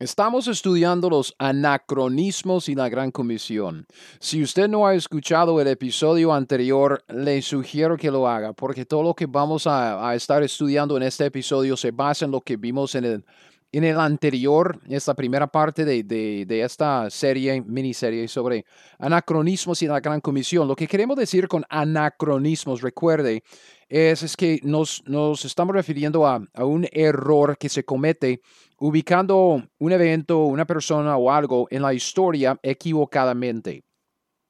Estamos estudiando los anacronismos y la Gran Comisión. Si usted no ha escuchado el episodio anterior, le sugiero que lo haga, porque todo lo que vamos a, estar estudiando en este episodio se basa en lo que vimos en el, en el anterior, esta primera parte de, de, esta serie, miniserie sobre anacronismos y la Gran Comisión. Lo que queremos decir con anacronismos, recuerde, es, es que nos, nos estamos refiriendo a, a un error que se comete ubicando un evento, una persona o algo en la historia equivocadamente.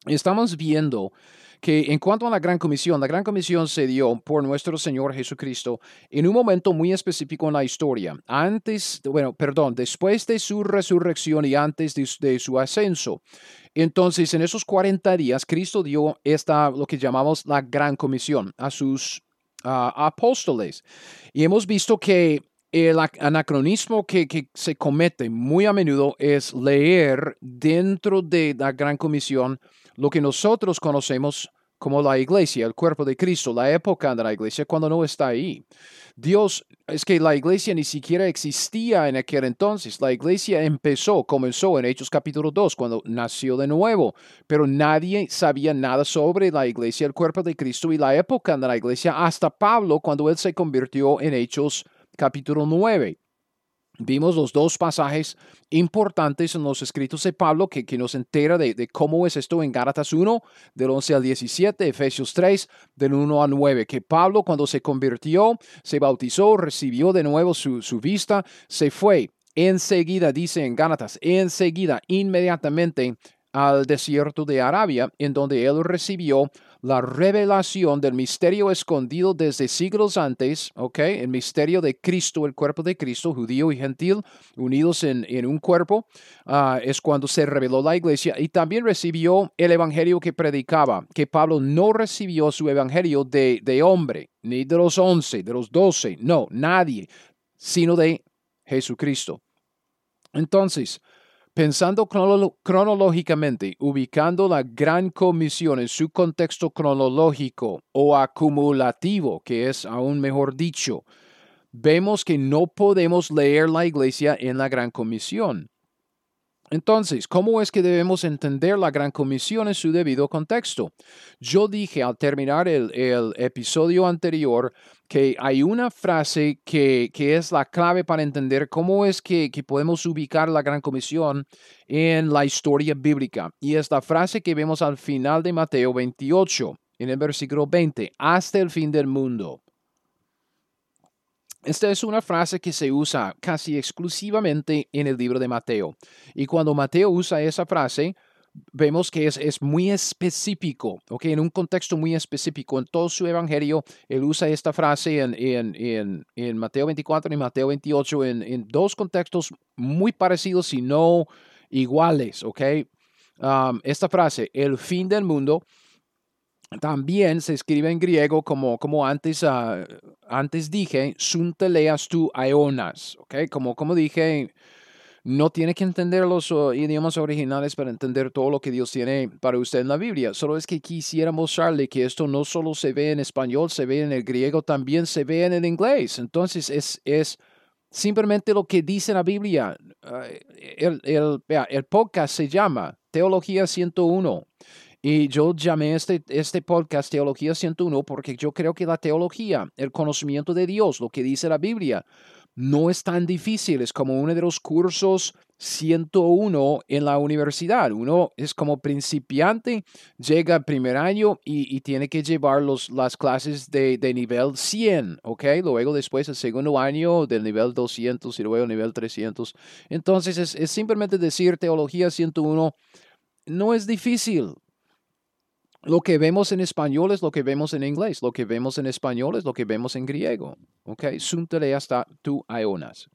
Estamos viendo que en cuanto a la Gran Comisión, la Gran Comisión se dio por nuestro Señor Jesucristo en un momento muy específico en la historia, antes, bueno, perdón, después de su resurrección y antes de, su ascenso. Entonces, en esos 40 días, Cristo dio esta, lo que llamamos la Gran Comisión a sus ah, apóstoles. Y hemos visto que el anacronismo que, se comete muy a menudo es leer dentro de la Gran Comisión lo que nosotros conocemos como la iglesia, el cuerpo de Cristo, la época de la iglesia, cuando no está ahí. Dios, es que la iglesia ni siquiera existía en aquel entonces. La iglesia empezó, comenzó en Hechos capítulo 2, cuando nació de nuevo, pero nadie sabía nada sobre la iglesia, el cuerpo de Cristo y la época de la iglesia, hasta Pablo, cuando él se convirtió en Hechos capítulo 9. Vimos los dos pasajes importantes en los escritos de Pablo que, que nos entera de, cómo es esto en Gálatas 1, del 11 al 17, Efesios 3, del 1 al 9, que Pablo cuando se convirtió, se bautizó, recibió de nuevo su, su vista, se fue. Enseguida, dice en Gálatas, enseguida, inmediatamente al desierto de Arabia, en donde él recibió la revelación del misterio escondido desde siglos antes, ¿ok? El misterio de Cristo, el cuerpo de Cristo, judío y gentil, unidos en, un cuerpo, ah, es cuando se reveló la iglesia y también recibió el evangelio que predicaba, que Pablo no recibió su evangelio de, de hombre, ni de los once, de los doce, no, nadie, sino de Jesucristo. Entonces, Pensando cronológicamente, ubicando la gran comisión en su contexto cronológico o acumulativo, que es aún mejor dicho, vemos que no podemos leer la iglesia en la gran comisión. Entonces, ¿cómo es que debemos entender la Gran Comisión en su debido contexto? Yo dije al terminar el, episodio anterior que hay una frase que, es la clave para entender cómo es que, que, podemos ubicar la Gran Comisión en la historia bíblica. Y es la frase que vemos al final de Mateo 28, en el versículo 20, hasta el fin del mundo. Esta es una frase que se usa casi exclusivamente en el libro de Mateo. Y cuando Mateo usa esa frase, vemos que es, muy específico, ¿ok? En un contexto muy específico. En todo su evangelio, él usa esta frase en, en, Mateo 24 y Mateo 28 en, dos contextos muy parecidos y no iguales, ¿ok? Um, esta frase, el fin del mundo, también se escribe en griego como, como antes, uh, antes dije, sunteleas tu aeonas, ¿ok? Como, como dije, no tiene que entender los uh, idiomas originales para entender todo lo que Dios tiene para usted en la Biblia. Solo es que quisiera mostrarle que esto no solo se ve en español, se ve en el griego, también se ve en el inglés. Entonces es, es simplemente lo que dice la Biblia. El, el, el podcast se llama Teología 101. Y yo llamé este, este podcast Teología 101 porque yo creo que la teología, el conocimiento de Dios, lo que dice la Biblia, no es tan difícil, es como uno de los cursos 101 en la universidad. Uno es como principiante, llega al primer año y, tiene que llevar los, las clases de, de, nivel 100, ¿ok? Luego después el segundo año del nivel 200 y luego nivel 300. Entonces es, es simplemente decir teología 101. No es difícil, lo que vemos en español es lo que vemos en inglés. Lo que vemos en español es lo que vemos en griego. ¿Ok? Suntele hasta tu aeonas.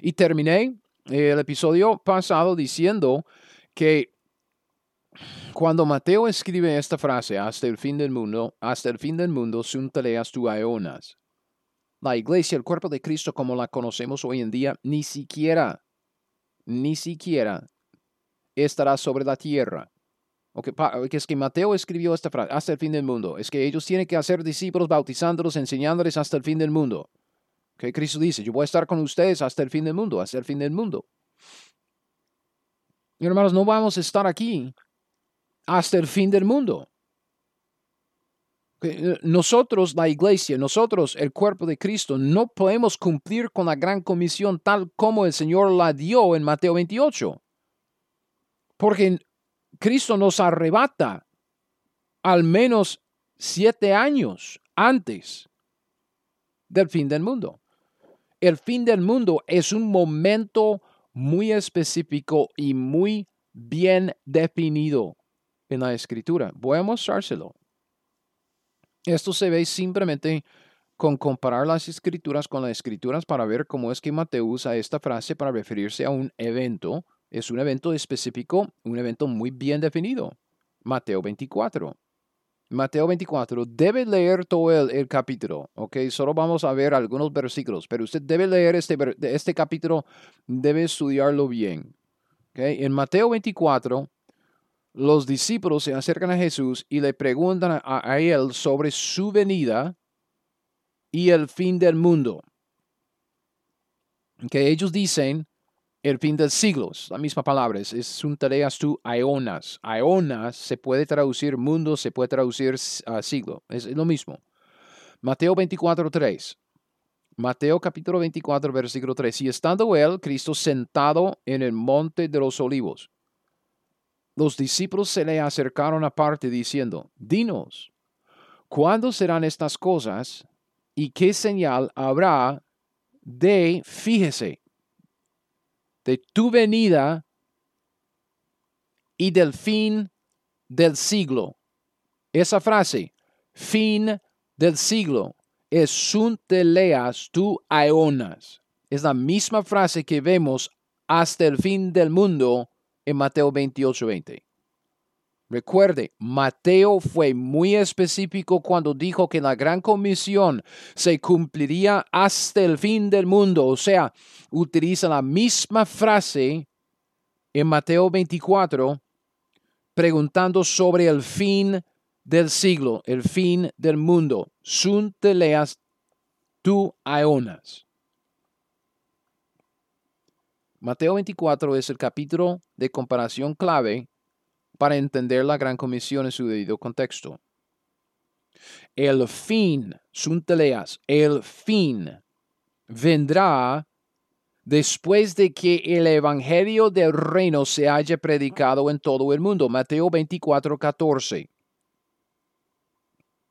Y terminé el episodio pasado diciendo que cuando Mateo escribe esta frase, hasta el fin del mundo, hasta el fin del mundo, suntaleas tu aeonas. La iglesia, el cuerpo de Cristo como la conocemos hoy en día, ni siquiera, ni siquiera estará sobre la tierra. Okay, es que Mateo escribió esta frase, hasta el fin del mundo. Es que ellos tienen que hacer discípulos, bautizándolos, enseñándoles hasta el fin del mundo. Que Cristo dice, yo voy a estar con ustedes hasta el fin del mundo, hasta el fin del mundo. Y hermanos, no vamos a estar aquí hasta el fin del mundo. Nosotros, la iglesia, nosotros, el cuerpo de Cristo, no podemos cumplir con la gran comisión tal como el Señor la dio en Mateo 28. Porque Cristo nos arrebata al menos siete años antes del fin del mundo. El fin del mundo es un momento muy específico y muy bien definido en la escritura. Voy a mostrárselo. Esto se ve simplemente con comparar las escrituras con las escrituras para ver cómo es que Mateo usa esta frase para referirse a un evento es un evento específico, un evento muy bien definido. Mateo 24. Mateo 24, debe leer todo el, capítulo, ¿ok? Solo vamos a ver algunos versículos, pero usted debe leer este, este capítulo, debe estudiarlo bien. En Mateo 24, los discípulos se acercan a Jesús y le preguntan a, él sobre su venida y el fin del mundo. Que ellos dicen, el fin del siglo, la misma palabra, es, un tareas tú aeonas. Aeonas se puede traducir mundo, se puede traducir siglo, es, lo mismo. Mateo 24, 3. Mateo capítulo 24, versículo 3. Y estando él, Cristo, sentado en el monte de los olivos, los discípulos se le acercaron aparte diciendo, Dinos, ¿cuándo serán estas cosas y qué señal habrá de, fíjese, de tu venida y del fin del siglo. Esa frase, fin del siglo, es sunt leas tu aeonas. Es la misma frase que vemos hasta el fin del mundo en Mateo 28, 20. Recuerde, Mateo fue muy específico cuando dijo que la gran comisión se cumpliría hasta el fin del mundo. O sea, utiliza la misma frase en Mateo 24, preguntando sobre el fin del siglo, el fin del mundo. Sun te leas tu aeonas. Mateo 24 es el capítulo de comparación clave para entender la gran comisión en su debido contexto. El fin, sunteleas, el fin vendrá después de que el evangelio del reino se haya predicado en todo el mundo. Mateo 24, 14.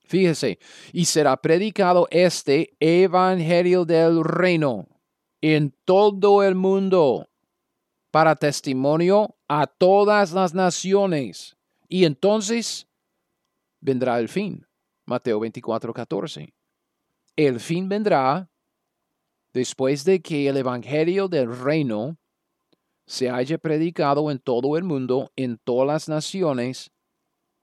Fíjese, y será predicado este evangelio del reino en todo el mundo para testimonio a todas las naciones. Y entonces vendrá el fin. Mateo 24, 14. El fin vendrá después de que el Evangelio del reino se haya predicado en todo el mundo, en todas las naciones.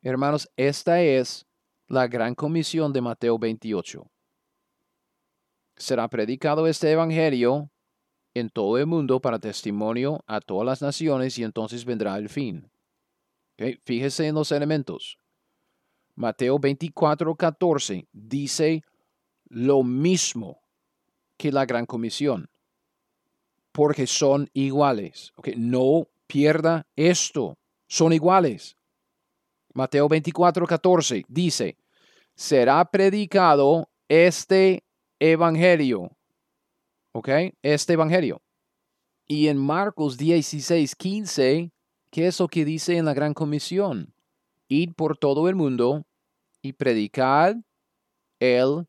Hermanos, esta es la gran comisión de Mateo 28. Será predicado este Evangelio en todo el mundo para testimonio a todas las naciones y entonces vendrá el fin. Fíjese en los elementos. Mateo 24, 14 dice lo mismo que la gran comisión, porque son iguales. No pierda esto, son iguales. Mateo 24, 14 dice, será predicado este evangelio ¿ok? Este Evangelio. Y en Marcos 16, 15, ¿qué es lo que dice en la Gran Comisión? Id por todo el mundo y predicad el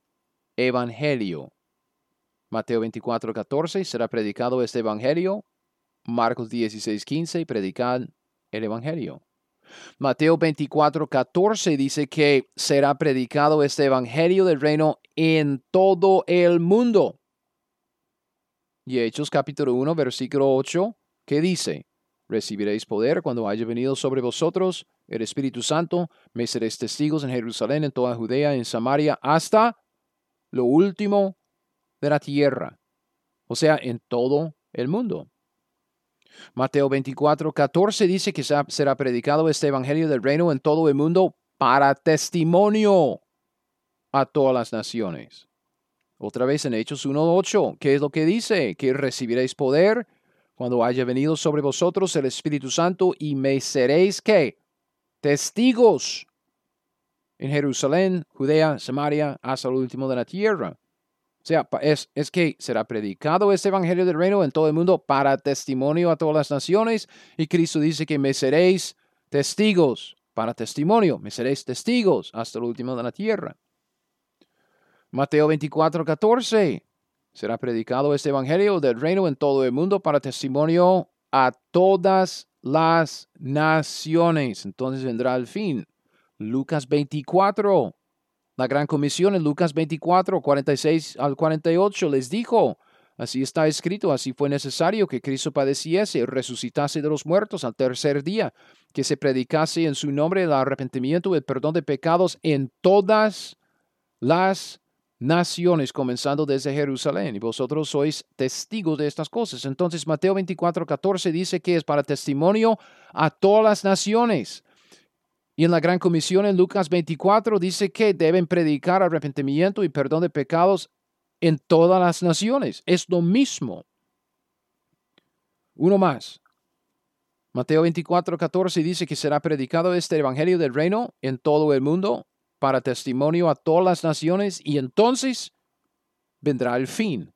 Evangelio. Mateo 24, 14, será predicado este Evangelio. Marcos 16, 15, predicad el Evangelio. Mateo 24, 14 dice que será predicado este Evangelio del reino en todo el mundo. Y Hechos capítulo 1, versículo 8, ¿qué dice? Recibiréis poder cuando haya venido sobre vosotros el Espíritu Santo, me seréis testigos en Jerusalén, en toda Judea, en Samaria, hasta lo último de la tierra. O sea, en todo el mundo. Mateo 24, 14 dice que será predicado este Evangelio del Reino en todo el mundo para testimonio a todas las naciones. Otra vez en Hechos 1.8, ¿qué es lo que dice? Que recibiréis poder cuando haya venido sobre vosotros el Espíritu Santo y me seréis ¿qué? Testigos en Jerusalén, Judea, Samaria, hasta el último de la tierra. O sea, es, es, que será predicado este Evangelio del Reino en todo el mundo para testimonio a todas las naciones. Y Cristo dice que me seréis testigos para testimonio, me seréis testigos hasta el último de la tierra. Mateo 24, 14. Será predicado este Evangelio del Reino en todo el mundo para testimonio a todas las naciones. Entonces vendrá el fin. Lucas 24. La gran comisión en Lucas 24, 46 al 48 les dijo, así está escrito, así fue necesario que Cristo padeciese, resucitase de los muertos al tercer día, que se predicase en su nombre el arrepentimiento y el perdón de pecados en todas las naciones, comenzando desde Jerusalén, y vosotros sois testigos de estas cosas. Entonces Mateo 24, 14 dice que es para testimonio a todas las naciones. Y en la Gran Comisión en Lucas 24 dice que deben predicar arrepentimiento y perdón de pecados en todas las naciones. Es lo mismo. Uno más. Mateo 24, 14 dice que será predicado este Evangelio del Reino en todo el mundo para testimonio a todas las naciones y entonces vendrá el fin.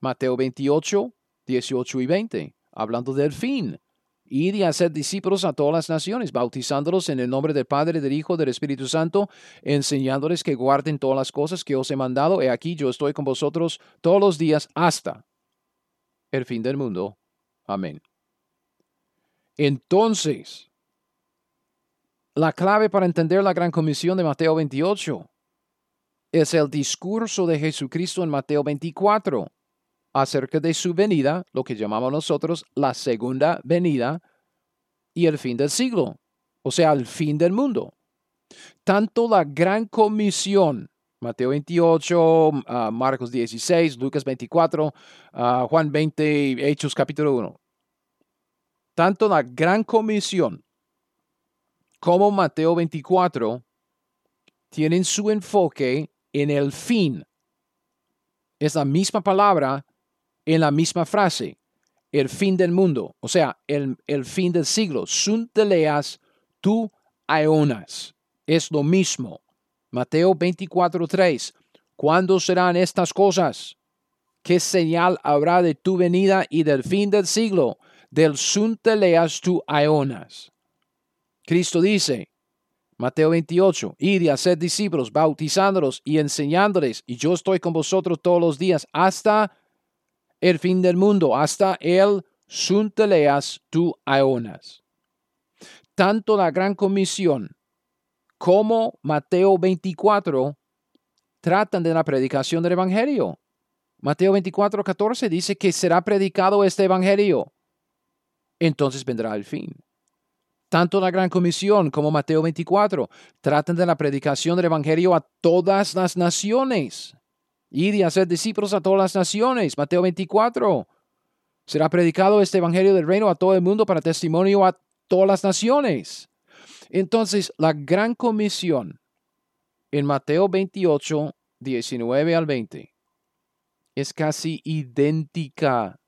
Mateo 28, 18 y 20, hablando del fin. Ir y hacer discípulos a todas las naciones, bautizándolos en el nombre del Padre, del Hijo, del Espíritu Santo, enseñándoles que guarden todas las cosas que os he mandado. He aquí yo estoy con vosotros todos los días hasta el fin del mundo. Amén. Entonces, la clave para entender la gran comisión de Mateo 28 es el discurso de Jesucristo en Mateo 24 acerca de su venida, lo que llamamos nosotros la segunda venida y el fin del siglo, o sea, el fin del mundo. Tanto la gran comisión, Mateo 28, ah, Marcos 16, Lucas 24, ah, Juan 20, Hechos capítulo 1, tanto la gran comisión como Mateo 24 tienen su enfoque en el fin. Es la misma palabra en la misma frase, el fin del mundo, o sea, el, el fin del siglo. Sunteleas tu aeonas. Es lo mismo. Mateo 24:3. ¿Cuándo serán estas cosas? ¿Qué señal habrá de tu venida y del fin del siglo? Del sunteleas tu aeonas. Cristo dice, Mateo 28, id y haced discípulos, bautizándolos y enseñándoles, y yo estoy con vosotros todos los días hasta el fin del mundo, hasta el sunteleas tu aeonas. Tanto la gran comisión como Mateo 24 tratan de la predicación del Evangelio. Mateo 24, 14 dice que será predicado este Evangelio. Entonces vendrá el fin. Tanto la Gran Comisión como Mateo 24 tratan de la predicación del Evangelio a todas las naciones. Y hacer discípulos a todas las naciones. Mateo 24. Será predicado este Evangelio del Reino a todo el mundo para testimonio a todas las naciones. Entonces, la gran comisión en Mateo 28, 19 al 20 es casi idéntica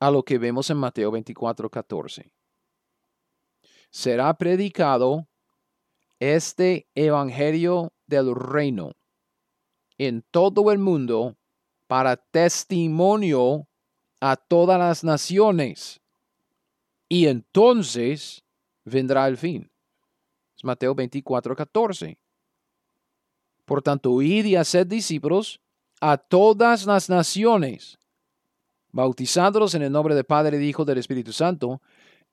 a lo que vemos en Mateo 24, 14. Será predicado este Evangelio del Reino en todo el mundo para testimonio a todas las naciones. Y entonces vendrá el fin. Es Mateo 24, 14. Por tanto, id y haced discípulos a todas las naciones, bautizándolos en el nombre del Padre, y Hijo, del Espíritu Santo,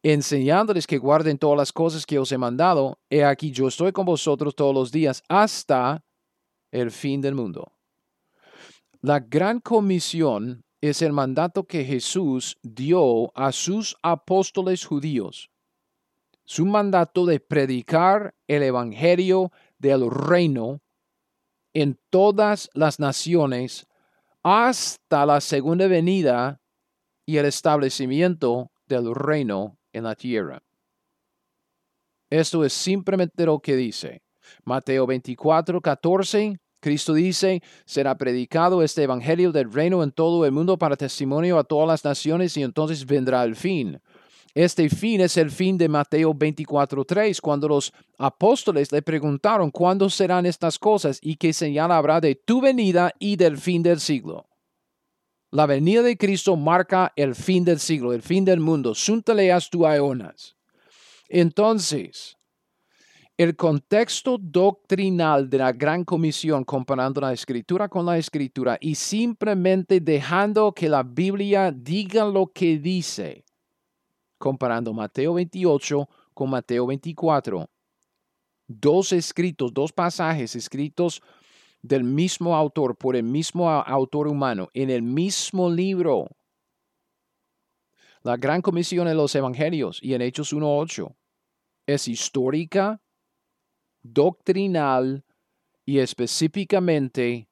enseñándoles que guarden todas las cosas que os he mandado. He aquí yo estoy con vosotros todos los días hasta el fin del mundo. La gran comisión es el mandato que Jesús dio a sus apóstoles judíos. Su mandato de predicar el Evangelio del reino en todas las naciones hasta la segunda venida y el establecimiento del reino en la tierra. Esto es simplemente lo que dice. Mateo 24, 14 Cristo dice, será predicado este Evangelio del reino en todo el mundo para testimonio a todas las naciones y entonces vendrá el fin. Este fin es el fin de Mateo 24.3, cuando los apóstoles le preguntaron cuándo serán estas cosas y qué señal habrá de tu venida y del fin del siglo. La venida de Cristo marca el fin del siglo, el fin del mundo. Tu. Entonces, el contexto doctrinal de la Gran Comisión comparando la escritura con la escritura y simplemente dejando que la Biblia diga lo que dice, comparando Mateo 28 con Mateo 24. Dos escritos, dos pasajes escritos del mismo autor, por el mismo autor humano, en el mismo libro. La Gran Comisión en los Evangelios y en Hechos 1.8 es histórica, doctrinal y específicamente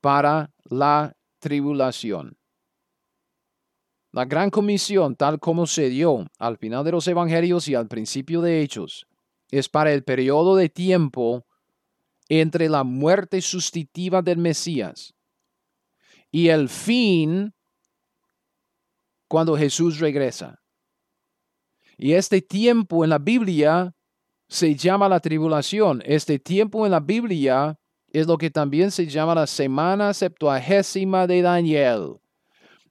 para la tribulación. La gran comisión, tal como se dio al final de los evangelios y al principio de Hechos, es para el periodo de tiempo entre la muerte sustitutiva del Mesías y el fin cuando Jesús regresa. Y este tiempo en la Biblia se llama la tribulación. Este tiempo en la Biblia es lo que también se llama la semana septuagésima de Daniel.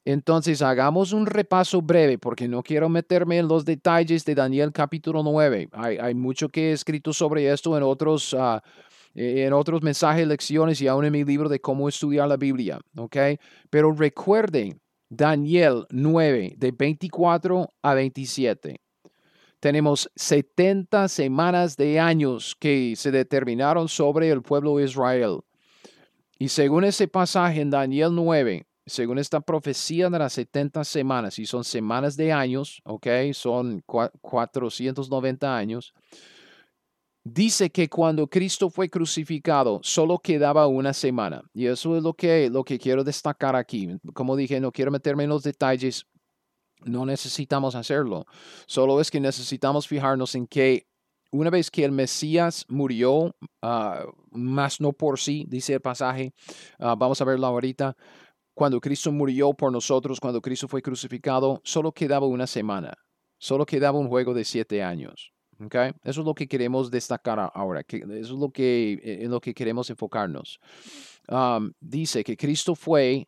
Entonces hagamos un repaso breve porque no quiero meterme en los detalles de Daniel capítulo 9. Hay, mucho que he escrito sobre esto en otros, ah, en otros mensajes, lecciones y aún en mi libro de cómo estudiar la Biblia. ¿okay? Pero recuerden Daniel 9 de 24 a 27 tenemos 70 semanas de años que se determinaron sobre el pueblo de Israel. Y según ese pasaje en Daniel 9, según esta profecía de las 70 semanas, y son semanas de años, ok, son 490 años, dice que cuando Cristo fue crucificado solo quedaba una semana. Y eso es lo que, lo que quiero destacar aquí. Como dije, no quiero meterme en los detalles no necesitamos hacerlo. Solo es que necesitamos fijarnos en que una vez que el Mesías murió, ah, más no por sí, dice el pasaje, ah, vamos a verlo ahorita, cuando Cristo murió por nosotros, cuando Cristo fue crucificado, solo quedaba una semana, solo quedaba un juego de siete años. Okay? Eso es lo que queremos destacar ahora, eso es lo que, eh, en lo que queremos enfocarnos. dice que Cristo fue,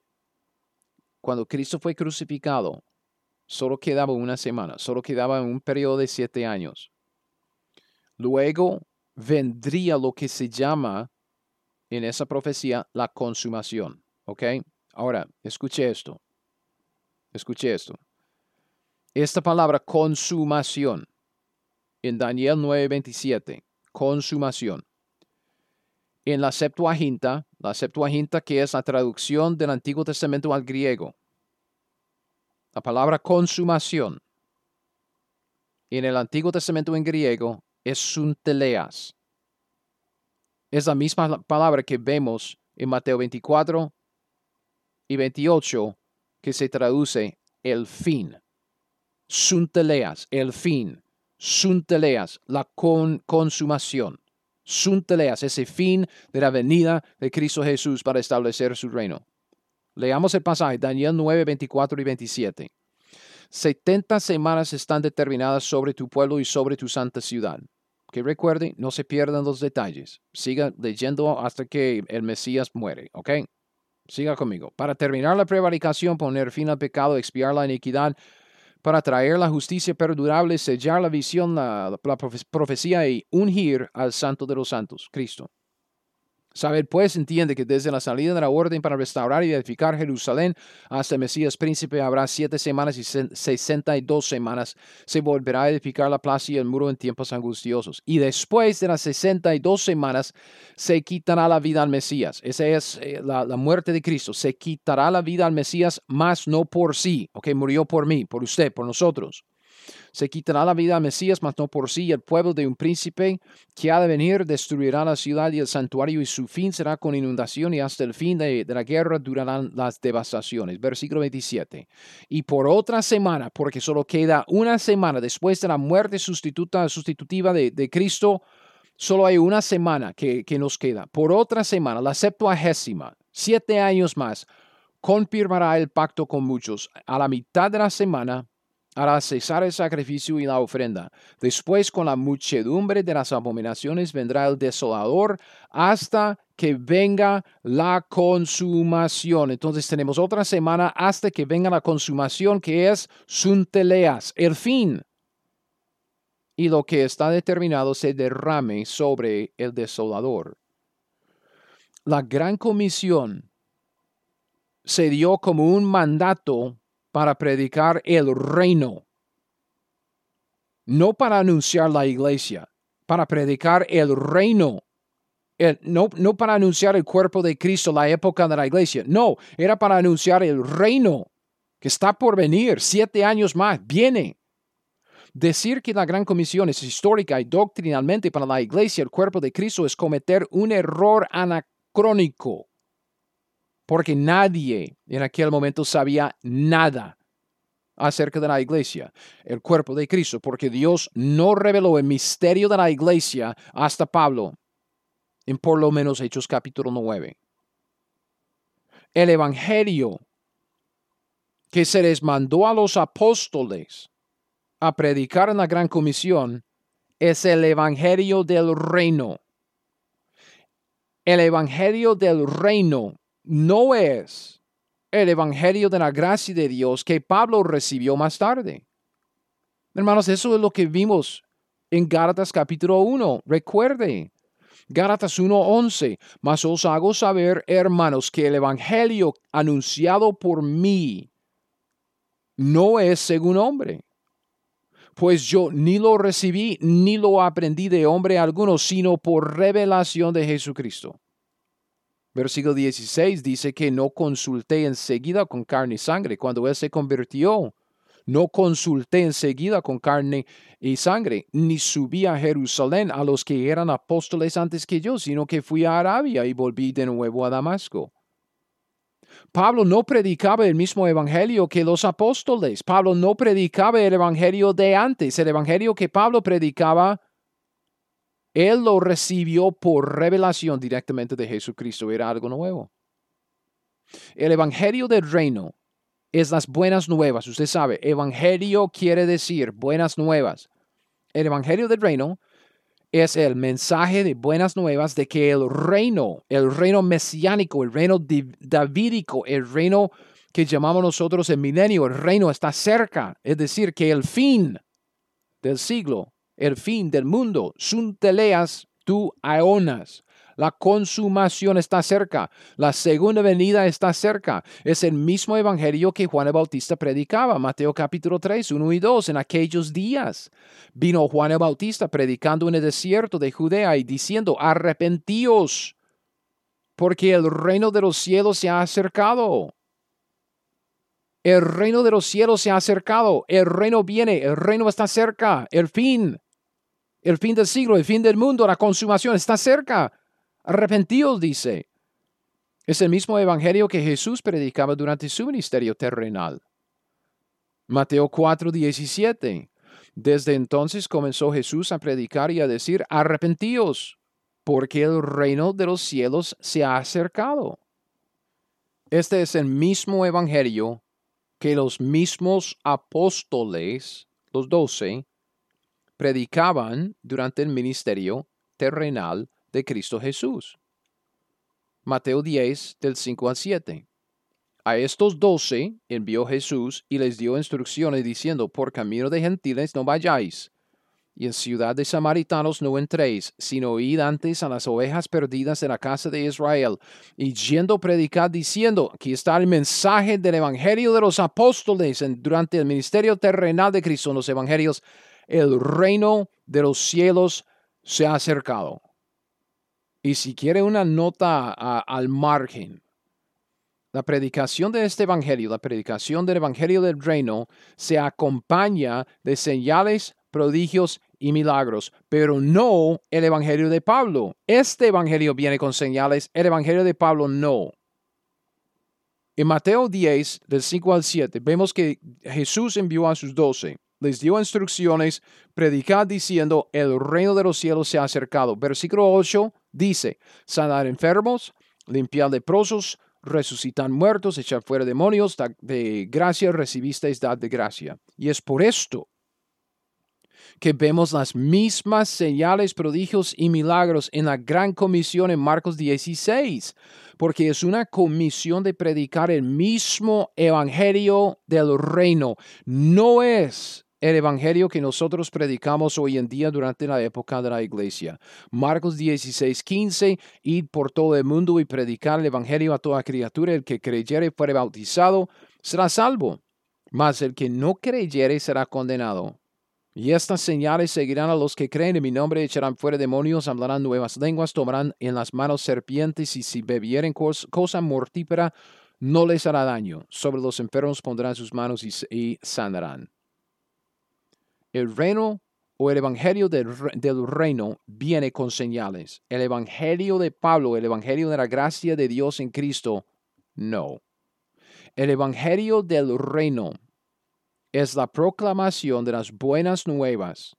cuando Cristo fue crucificado, solo quedaba una semana, solo quedaba un periodo de siete años. Luego vendría lo que se llama en esa profecía la consumación. ¿Ok? Ahora, escuche esto. Escuche esto. Esta palabra consumación en Daniel 9:27, consumación. En la Septuaginta, la Septuaginta que es la traducción del Antiguo Testamento al griego, la palabra consumación en el Antiguo Testamento en griego es sunteleas. Es la misma palabra que vemos en Mateo 24 y 28 que se traduce el fin. Sunteleas, el fin. Sunteleas, la consumación. Sunteleas, ese fin de la venida de Cristo Jesús para establecer su reino. Leamos el pasaje, Daniel 9, 24 y 27. 70 semanas están determinadas sobre tu pueblo y sobre tu santa ciudad. Que recuerde, no se pierdan los detalles. Siga leyendo hasta que el Mesías muere, ¿ok? Siga conmigo. Para terminar la prevaricación, poner fin al pecado, expiar la iniquidad, para traer la justicia perdurable, sellar la visión, la profecía y ungir al santo de los santos, Cristo. Saber pues entiende que desde la salida de la orden para restaurar y edificar Jerusalén hasta Mesías príncipe habrá siete semanas y sesenta y dos semanas. Se volverá a edificar la plaza y el muro en tiempos angustiosos. Y después de las sesenta y dos semanas se quitará la vida al Mesías. Esa es eh, la, la, muerte de Cristo. Se quitará la vida al Mesías, mas no por sí. Ok, murió por mí, por usted, por nosotros. Se quitará la vida a Mesías, mas no por sí. El pueblo de un príncipe que ha de venir destruirá la ciudad y el santuario, y su fin será con inundación, y hasta el fin de, la guerra durarán las devastaciones. Versículo 27. Y por otra semana, porque solo queda una semana después de la muerte sustituta, sustitutiva de, Cristo, solo hay una semana que nos queda. Por otra semana, la septuagésima, siete años más, confirmará el pacto con muchos. A la mitad de la semana, hará cesar el sacrificio y la ofrenda. Después con la muchedumbre de las abominaciones vendrá el desolador hasta que venga la consumación. Entonces tenemos otra semana hasta que venga la consumación que es sunteleas, el fin. Y lo que está determinado se derrame sobre el desolador. La gran comisión se dio como un mandato para predicar el reino, no para anunciar la iglesia, para predicar el reino. no, no para anunciar el cuerpo de Cristo, la época de la iglesia, no, era para anunciar el reino que está por venir, siete años más, viene. Decir que la Gran Comisión es histórica y doctrinalmente para la iglesia, el cuerpo de Cristo, es cometer un error anacrónico porque nadie en aquel momento sabía nada acerca de la iglesia, el cuerpo de Cristo, porque Dios no reveló el misterio de la iglesia hasta Pablo, en por lo menos Hechos capítulo 9. El Evangelio que se les mandó a los apóstoles a predicar en la gran comisión es el Evangelio del reino. El Evangelio del reino no es el Evangelio de la gracia de Dios que Pablo recibió más tarde. Hermanos, eso es lo que vimos en Gálatas capítulo 1. Recuerde, Gálatas 1:11, mas os hago saber, hermanos, que el Evangelio anunciado por mí no es según hombre. Pues yo ni lo recibí ni lo aprendí de hombre alguno, sino por revelación de Jesucristo. Versículo 16 dice que no consulté enseguida con carne y sangre. Cuando Él se convirtió, no consulté enseguida con carne y sangre, ni subí a Jerusalén a los que eran apóstoles antes que yo, sino que fui a Arabia y volví de nuevo a Damasco. Pablo no predicaba el mismo evangelio que los apóstoles. Pablo no predicaba el evangelio de antes. El evangelio que Pablo predicaba él lo recibió por revelación directamente de Jesucristo. Era algo nuevo. El Evangelio del Reino es las buenas nuevas. Usted sabe, Evangelio quiere decir buenas nuevas. El Evangelio del Reino es el mensaje de buenas nuevas de que el reino, el reino mesiánico, el reino davídico, el reino que llamamos nosotros el milenio, el reino está cerca. Es decir, que el fin del siglo el fin del mundo. Sunteleas tú aonas. La consumación está cerca. La segunda venida está cerca. Es el mismo evangelio que Juan el Bautista predicaba. Mateo capítulo 3, 1 y 2. En aquellos días vino Juan el Bautista predicando en el desierto de Judea y diciendo, arrepentíos, porque el reino de los cielos se ha acercado. El reino de los cielos se ha acercado. El reino viene. El reino está cerca. El fin. El fin del siglo, el fin del mundo, la consumación está cerca. Arrepentidos, dice. Es el mismo evangelio que Jesús predicaba durante su ministerio terrenal. Mateo 4, 17. Desde entonces comenzó Jesús a predicar y a decir, arrepentíos, porque el reino de los cielos se ha acercado. Este es el mismo evangelio que los mismos apóstoles, los doce, predicaban durante el ministerio terrenal de Cristo Jesús. Mateo 10 del 5 al 7. A estos doce envió Jesús y les dio instrucciones diciendo, por camino de gentiles no vayáis, y en ciudad de samaritanos no entréis, sino id antes a las ovejas perdidas de la casa de Israel, y yendo predicar diciendo, aquí está el mensaje del evangelio de los apóstoles durante el ministerio terrenal de Cristo en los evangelios, el reino de los cielos se ha acercado. Y si quiere una nota al margen, la predicación de este evangelio, la predicación del evangelio del reino, se acompaña de señales, prodigios y milagros, pero no el Evangelio de Pablo. Este Evangelio viene con señales, el Evangelio de Pablo no. En Mateo 10, del 5 al 7, vemos que Jesús envió a sus doce, les dio instrucciones, predicar diciendo, el reino de los cielos se ha acercado. Versículo 8 dice, sanar enfermos, limpiar leprosos, resucitar muertos, echar fuera demonios, de gracia recibisteis dad de gracia. Y es por esto que vemos las mismas señales, prodigios y milagros en la gran comisión en Marcos 16, porque es una comisión de predicar el mismo evangelio del reino. No es el evangelio que nosotros predicamos hoy en día durante la época de la iglesia. Marcos 16, 15, ir por todo el mundo y predicar el evangelio a toda criatura. El que creyere fuere bautizado será salvo, mas el que no creyere será condenado. Y estas señales seguirán a los que creen en mi nombre, echarán fuera demonios, hablarán nuevas lenguas, tomarán en las manos serpientes y si bebieren cosa mortífera, no les hará daño. Sobre los enfermos pondrán sus manos y, sanarán. El reino o el evangelio del, del, reino viene con señales. El evangelio de Pablo, el evangelio de la gracia de Dios en Cristo, no. El evangelio del reino es la proclamación de las buenas nuevas,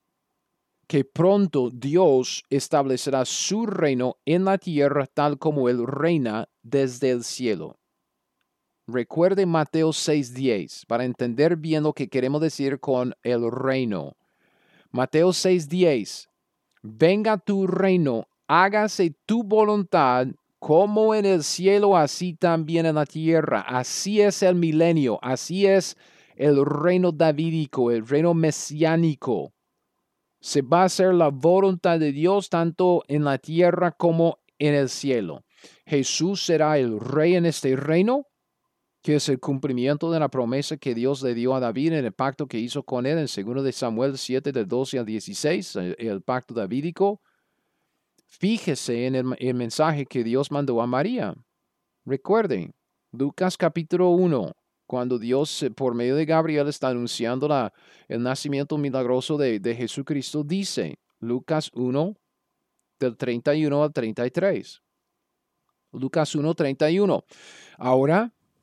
que pronto Dios establecerá su reino en la tierra tal como Él reina desde el cielo. Recuerde Mateo 6:10 para entender bien lo que queremos decir con el reino. Mateo 6:10. Venga tu reino, hágase tu voluntad como en el cielo, así también en la tierra. Así es el milenio, así es el reino davídico, el reino mesiánico. Se va a hacer la voluntad de Dios tanto en la tierra como en el cielo. Jesús será el rey en este reino, que es el cumplimiento de la promesa que Dios le dio a David en el pacto que hizo con él en 2 de Samuel 7 del 12 al 16, el, pacto davídico. Fíjese en el, el mensaje que Dios mandó a María. Recuerden, Lucas capítulo 1, cuando Dios eh, por medio de Gabriel está anunciando la, el nacimiento milagroso de, de Jesucristo, dice Lucas 1, del 31 al 33. Lucas 1, 31. Ahora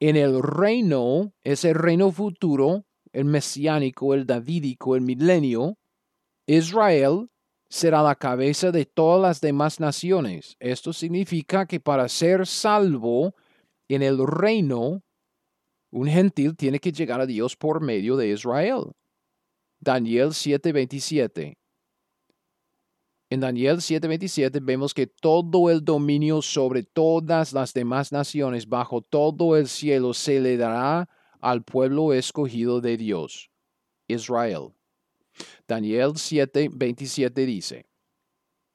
En el reino, ese reino futuro, el mesiánico, el davídico, el milenio, Israel será la cabeza de todas las demás naciones. Esto significa que para ser salvo en el reino, un gentil tiene que llegar a Dios por medio de Israel. Daniel 7:27. En Daniel 7:27 vemos que todo el dominio sobre todas las demás naciones bajo todo el cielo se le dará al pueblo escogido de Dios, Israel. Daniel 7:27 dice,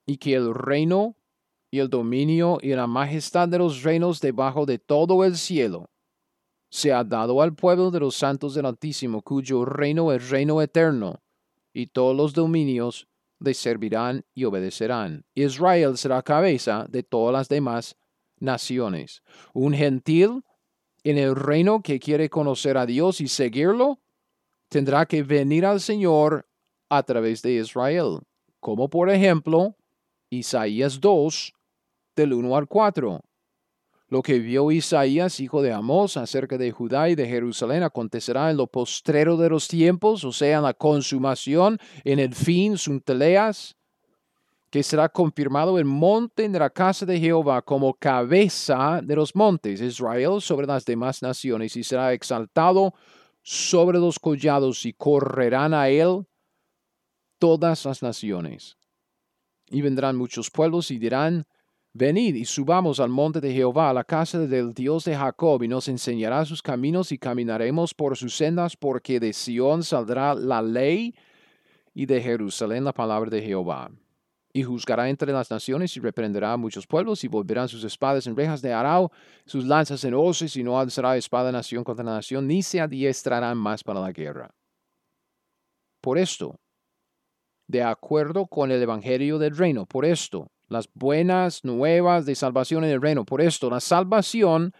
y que el reino y el dominio y la majestad de los reinos debajo de todo el cielo se ha dado al pueblo de los santos del Altísimo, cuyo reino es reino eterno, y todos los dominios le servirán y obedecerán. Israel será cabeza de todas las demás naciones. Un gentil en el reino que quiere conocer a Dios y seguirlo, tendrá que venir al Señor a través de Israel, como por ejemplo Isaías 2, del 1 al 4. Lo que vio Isaías, hijo de Amós, acerca de Judá y de Jerusalén acontecerá en lo postrero de los tiempos, o sea, en la consumación, en el fin, teleas, que será confirmado el monte de la casa de Jehová como cabeza de los montes, Israel sobre las demás naciones, y será exaltado sobre los collados y correrán a él todas las naciones. Y vendrán muchos pueblos y dirán, Venid y subamos al monte de Jehová, a la casa del Dios de Jacob, y nos enseñará sus caminos y caminaremos por sus sendas, porque de Sión saldrá la ley y de Jerusalén la palabra de Jehová. Y juzgará entre las naciones y reprenderá a muchos pueblos y volverán sus espadas en rejas de arao, sus lanzas en hoces y no alzará espada nación contra nación, ni se adiestrarán más para la guerra. Por esto, de acuerdo con el Evangelio del Reino, por esto, las buenas nuevas de salvación en el reino. Por esto, la salvación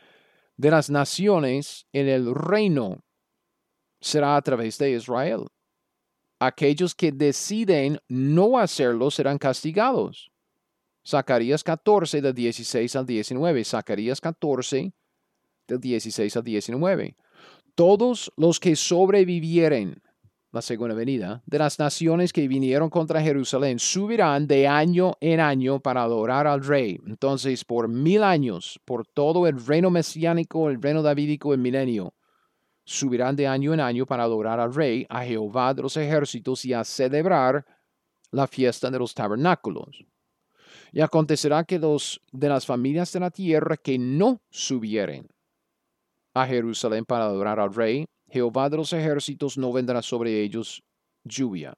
de las naciones en el reino será a través de Israel. Aquellos que deciden no hacerlo serán castigados. Zacarías 14 del 16 al 19. Zacarías 14 del 16 al 19. Todos los que sobrevivieren la segunda venida, de las naciones que vinieron contra Jerusalén subirán de año en año para adorar al rey. Entonces, por mil años, por todo el reino mesiánico, el reino davídico, el milenio, subirán de año en año para adorar al rey, a Jehová de los ejércitos y a celebrar la fiesta de los tabernáculos. Y acontecerá que los de las familias de la tierra que no subieren a Jerusalén para adorar al rey, Jehová de los ejércitos no vendrá sobre ellos lluvia.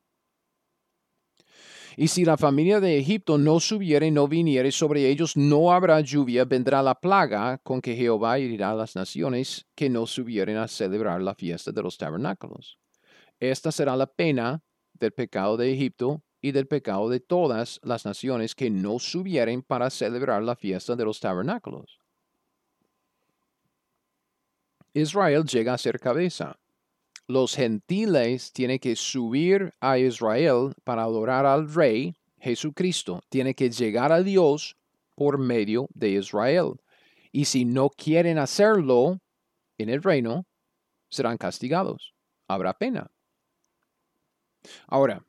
Y si la familia de Egipto no subiere y no viniere sobre ellos, no habrá lluvia, vendrá la plaga con que Jehová herirá a las naciones que no subieren a celebrar la fiesta de los tabernáculos. Esta será la pena del pecado de Egipto y del pecado de todas las naciones que no subieren para celebrar la fiesta de los tabernáculos. Israel llega a ser cabeza. Los gentiles tienen que subir a Israel para adorar al rey Jesucristo. Tiene que llegar a Dios por medio de Israel. Y si no quieren hacerlo en el reino, serán castigados. Habrá pena. Ahora,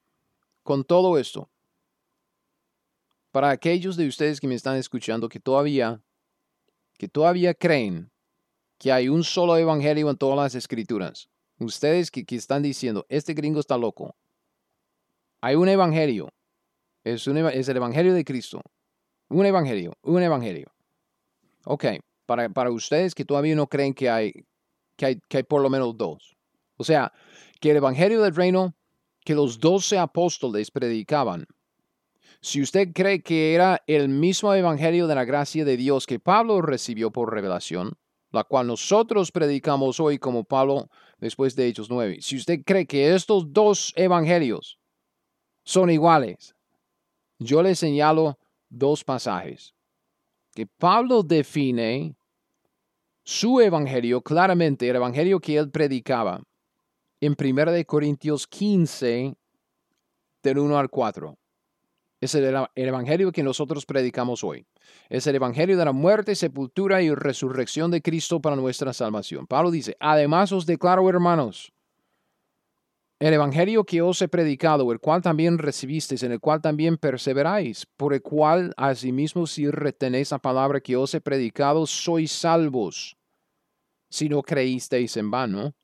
con todo esto, para aquellos de ustedes que me están escuchando que todavía, que todavía creen que hay un solo evangelio en todas las escrituras. Ustedes que, están diciendo, este gringo está loco. Hay un evangelio. Es, el evangelio de Cristo. Un evangelio, un evangelio. Ok, para, para ustedes que todavía no creen que hay, que hay, que hay por lo menos dos. O sea, que el evangelio del reino que los doce apóstoles predicaban. Si usted cree que era el mismo evangelio de la gracia de Dios que Pablo recibió por revelación, la cual nosotros predicamos hoy como Pablo después de Hechos 9. Si usted cree que estos dos evangelios son iguales, yo le señalo dos pasajes que Pablo define su evangelio claramente, el evangelio que él predicaba en 1 Corintios 15, del 1 al 4. Es el, Evangelio que nosotros predicamos hoy. Es el Evangelio de la muerte, sepultura y resurrección de Cristo para nuestra salvación. Pablo dice, además os declaro, hermanos, el Evangelio que os he predicado, el cual también recibisteis, en el cual también perseveráis, por el cual asimismo si retenéis la palabra que os he predicado, sois salvos, si no creísteis en vano.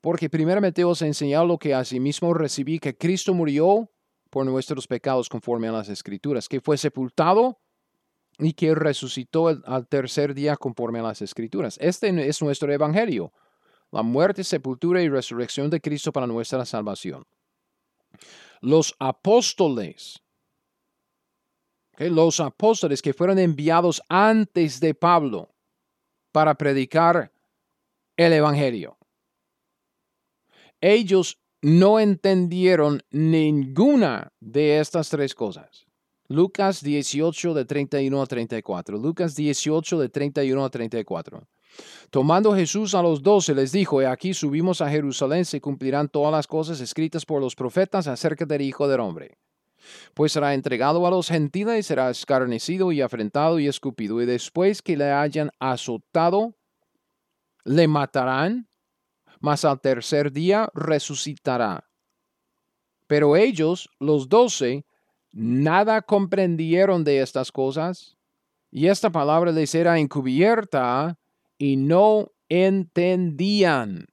Porque primeramente os he enseñado lo que asimismo recibí, que Cristo murió por nuestros pecados conforme a las escrituras, que fue sepultado y que resucitó al tercer día conforme a las escrituras. Este es nuestro evangelio, la muerte, sepultura y resurrección de Cristo para nuestra salvación. Los apóstoles, los apóstoles que fueron enviados antes de Pablo para predicar el evangelio, ellos no entendieron ninguna de estas tres cosas. Lucas 18 de 31 a 34. Lucas 18 de 31 a 34. Tomando Jesús a los doce, les dijo, He aquí subimos a Jerusalén, se cumplirán todas las cosas escritas por los profetas acerca del Hijo del Hombre. Pues será entregado a los gentiles, será escarnecido y afrentado y escupido, y después que le hayan azotado, le matarán, mas al tercer día resucitará. Pero ellos, los doce, nada comprendieron de estas cosas, y esta palabra les era encubierta y no entendían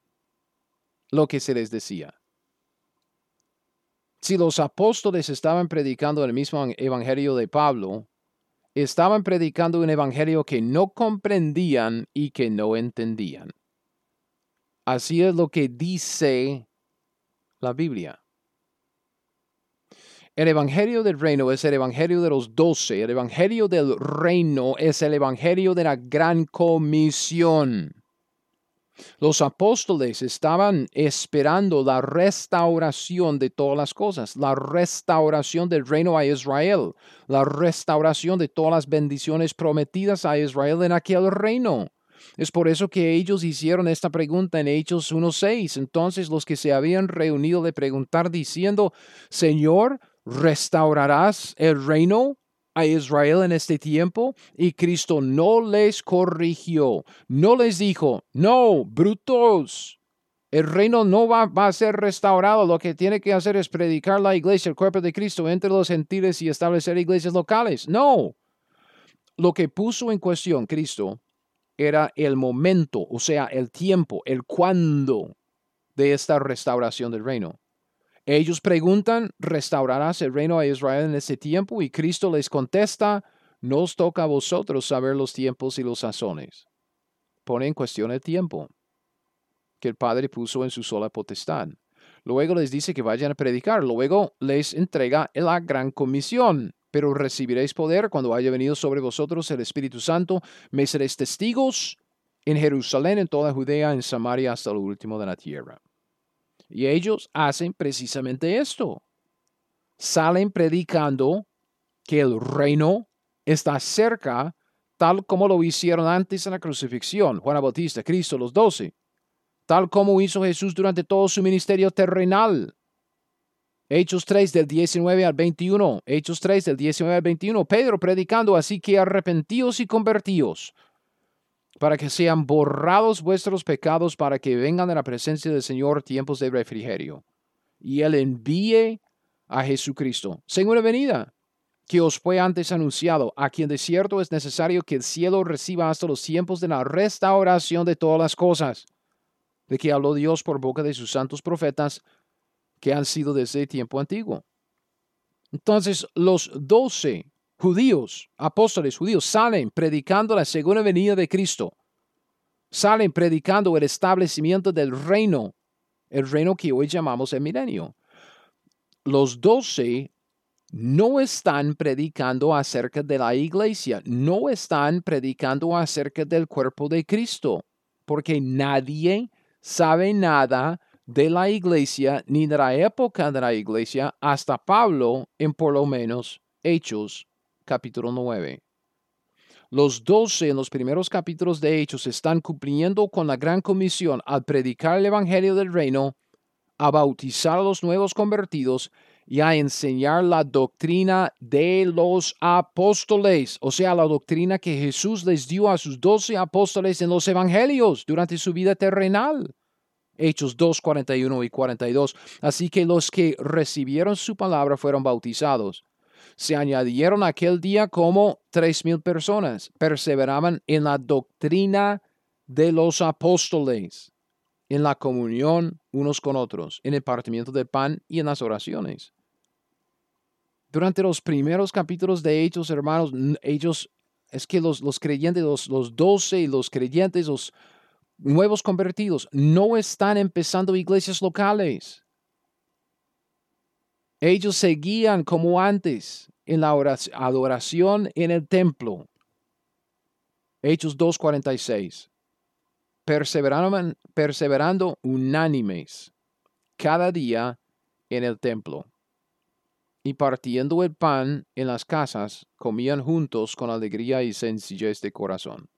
lo que se les decía. Si los apóstoles estaban predicando el mismo evangelio de Pablo, estaban predicando un evangelio que no comprendían y que no entendían. Así es lo que dice la Biblia. El Evangelio del Reino es el Evangelio de los doce. El Evangelio del Reino es el Evangelio de la Gran Comisión. Los apóstoles estaban esperando la restauración de todas las cosas, la restauración del reino a Israel, la restauración de todas las bendiciones prometidas a Israel en aquel reino. Es por eso que ellos hicieron esta pregunta en Hechos 1.6. Entonces los que se habían reunido le preguntar diciendo, Señor, ¿restaurarás el reino a Israel en este tiempo? Y Cristo no les corrigió, no les dijo, no, brutos. El reino no va, va, a ser restaurado. Lo que tiene que hacer es predicar la iglesia, el cuerpo de Cristo, entre los gentiles y establecer iglesias locales. No. Lo que puso en cuestión Cristo era el momento, o sea, el tiempo, el cuándo de esta restauración del reino. Ellos preguntan, ¿restaurarás el reino a Israel en ese tiempo? Y Cristo les contesta, nos toca a vosotros saber los tiempos y los sazones. Pone en cuestión el tiempo que el Padre puso en su sola potestad. Luego les dice que vayan a predicar. Luego les entrega la gran comisión pero recibiréis poder cuando haya venido sobre vosotros el Espíritu Santo. Me seréis testigos en Jerusalén, en toda Judea, en Samaria, hasta lo último de la tierra. Y ellos hacen precisamente esto. Salen predicando que el reino está cerca, tal como lo hicieron antes en la crucifixión, Juan Bautista, Cristo, los doce, tal como hizo Jesús durante todo su ministerio terrenal. Hechos 3 del 19 al 21. Hechos 3 del 19 al 21. Pedro predicando, así que arrepentíos y convertíos, para que sean borrados vuestros pecados, para que vengan a la presencia del Señor tiempos de refrigerio. Y Él envíe a Jesucristo, segunda venida, que os fue antes anunciado, a quien de cierto es necesario que el cielo reciba hasta los tiempos de la restauración de todas las cosas, de que habló Dios por boca de sus santos profetas, que han sido desde tiempo antiguo. Entonces los doce judíos, apóstoles judíos, salen predicando la segunda venida de Cristo. Salen predicando el establecimiento del reino, el reino que hoy llamamos el milenio. Los doce no están predicando acerca de la iglesia, no están predicando acerca del cuerpo de Cristo, porque nadie sabe nada de la iglesia ni de la época de la iglesia hasta Pablo en por lo menos Hechos capítulo 9. Los doce en los primeros capítulos de Hechos están cumpliendo con la gran comisión al predicar el Evangelio del Reino, a bautizar a los nuevos convertidos y a enseñar la doctrina de los apóstoles, o sea, la doctrina que Jesús les dio a sus doce apóstoles en los Evangelios durante su vida terrenal. Hechos 2, 41 y 42. Así que los que recibieron su palabra fueron bautizados. Se añadieron aquel día como tres mil personas. Perseveraban en la doctrina de los apóstoles, en la comunión unos con otros, en el partimiento del pan y en las oraciones. Durante los primeros capítulos de Hechos, hermanos, ellos, es que los, los creyentes, los, los doce y los creyentes, los, nuevos convertidos no están empezando iglesias locales. Ellos seguían como antes en la adoración en el templo. Hechos 2.46. Perseverando, perseverando unánimes cada día en el templo. Y partiendo el pan en las casas, comían juntos con alegría y sencillez de corazón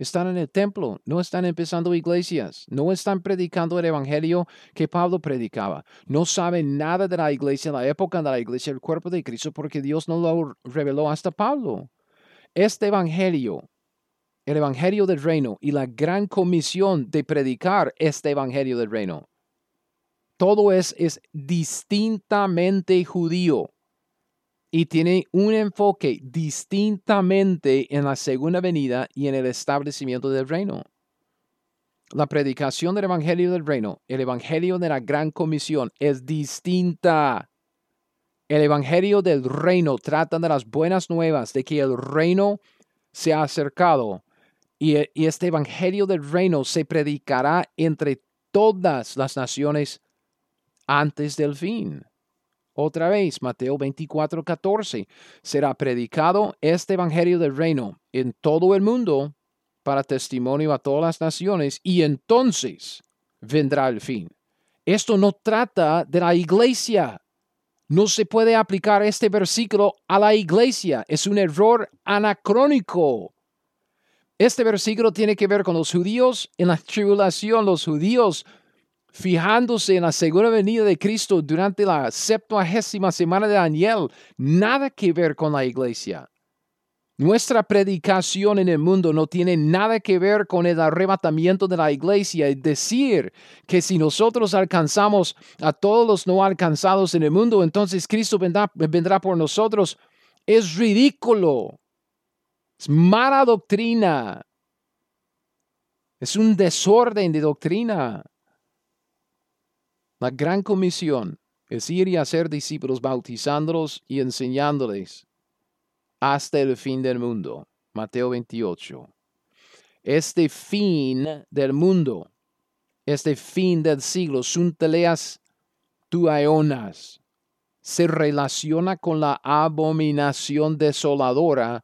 Están en el templo, no están empezando iglesias, no están predicando el evangelio que Pablo predicaba. No saben nada de la iglesia, la época de la iglesia, el cuerpo de Cristo, porque Dios no lo reveló hasta Pablo. Este evangelio, el evangelio del reino y la gran comisión de predicar este evangelio del reino, todo es, es distintamente judío y tiene un enfoque distintamente en la segunda venida y en el establecimiento del reino. La predicación del Evangelio del Reino, el Evangelio de la Gran Comisión, es distinta. El Evangelio del Reino trata de las buenas nuevas, de que el reino se ha acercado. Y, y este Evangelio del Reino se predicará entre todas las naciones antes del fin. Otra vez, Mateo 24, 14. Será predicado este Evangelio del Reino en todo el mundo para testimonio a todas las naciones y entonces vendrá el fin. Esto no trata de la iglesia. No se puede aplicar este versículo a la iglesia. Es un error anacrónico. Este versículo tiene que ver con los judíos en la tribulación. Los judíos fijándose en la segunda venida de Cristo durante la septuagésima semana de Daniel, nada que ver con la iglesia. Nuestra predicación en el mundo no tiene nada que ver con el arrebatamiento de la iglesia. Es decir, que si nosotros alcanzamos a todos los no alcanzados en el mundo, entonces Cristo vendrá, vendrá por nosotros. Es ridículo. Es mala doctrina. Es un desorden de doctrina. La gran comisión es ir y hacer discípulos bautizándolos y enseñándoles hasta el fin del mundo. Mateo 28. Este fin del mundo, este fin del siglo, sunteleas tuaionas, se relaciona con la abominación desoladora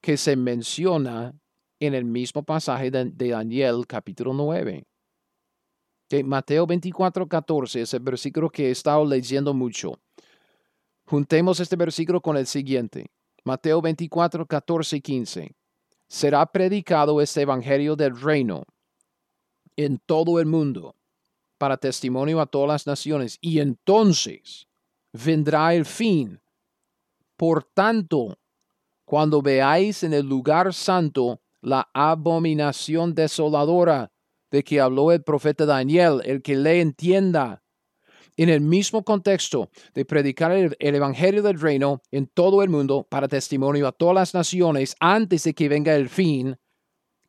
que se menciona en el mismo pasaje de, Daniel capítulo 9. Mateo 24, 14 es el versículo que he estado leyendo mucho. Juntemos este versículo con el siguiente. Mateo 24, 14 y 15. Será predicado este evangelio del reino en todo el mundo para testimonio a todas las naciones y entonces vendrá el fin. Por tanto, cuando veáis en el lugar santo la abominación desoladora de que habló el profeta Daniel, el que le entienda. En el mismo contexto de predicar el, Evangelio del Reino en todo el mundo para testimonio a todas las naciones antes de que venga el fin,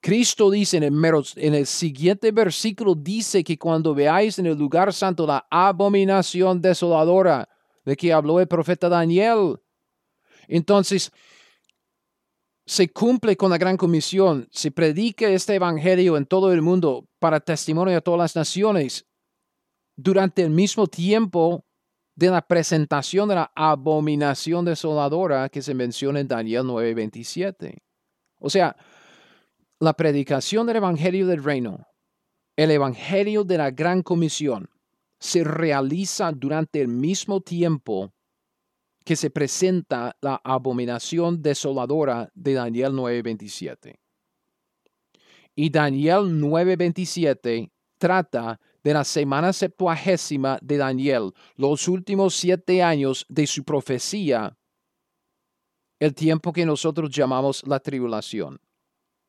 Cristo dice en el, en el siguiente versículo, dice que cuando veáis en el lugar santo la abominación desoladora de que habló el profeta Daniel, entonces se cumple con la gran comisión, se predica este evangelio en todo el mundo para testimonio a todas las naciones durante el mismo tiempo de la presentación de la abominación desoladora que se menciona en Daniel 9:27. O sea, la predicación del evangelio del reino, el evangelio de la gran comisión, se realiza durante el mismo tiempo que se presenta la abominación desoladora de Daniel 9:27. Y Daniel 9:27 trata de la semana septuagésima de Daniel, los últimos siete años de su profecía, el tiempo que nosotros llamamos la tribulación.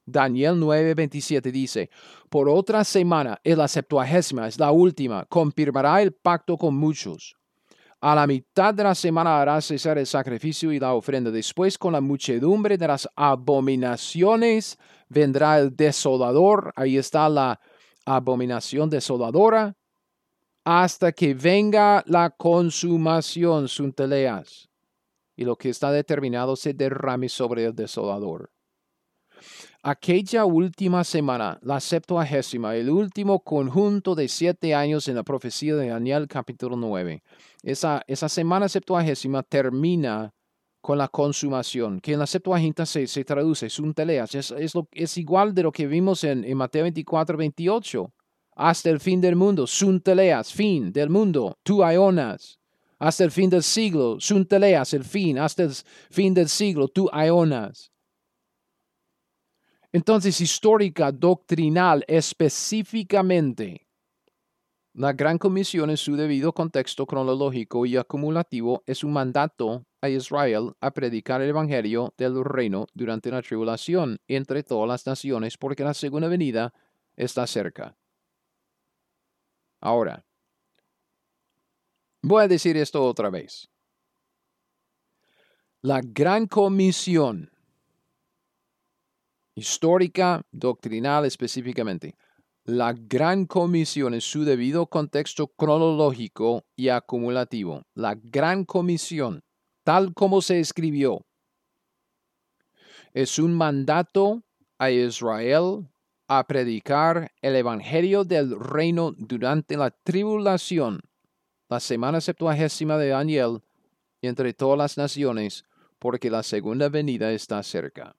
Daniel 9:27 dice, por otra semana es la septuagésima, es la última, confirmará el pacto con muchos a la mitad de la semana hará cesar el sacrificio y la ofrenda. Después, con la muchedumbre de las abominaciones, vendrá el desolador. Ahí está la abominación desoladora. Hasta que venga la consumación, sunteleas. Y lo que está determinado se derrame sobre el desolador. Aquella última semana, la septuagésima, el último conjunto de siete años en la profecía de Daniel capítulo 9. Esa, esa semana septuagésima termina con la consumación, que en la Septuaginta se, se traduce, sunteleas, es, es, lo, es igual de lo que vimos en, en Mateo 24, 28. Hasta el fin del mundo, sunteleas, fin del mundo, tu aionas. Hasta el fin del siglo, sunteleas, el fin, hasta el fin del siglo, tu aionas. Entonces, histórica, doctrinal, específicamente, la Gran Comisión en su debido contexto cronológico y acumulativo es un mandato a Israel a predicar el Evangelio del reino durante la tribulación entre todas las naciones porque la segunda venida está cerca. Ahora, voy a decir esto otra vez. La Gran Comisión histórica, doctrinal específicamente, la gran comisión en su debido contexto cronológico y acumulativo. La gran comisión, tal como se escribió, es un mandato a Israel a predicar el evangelio del reino durante la tribulación, la semana septuagésima de Daniel, entre todas las naciones, porque la segunda venida está cerca.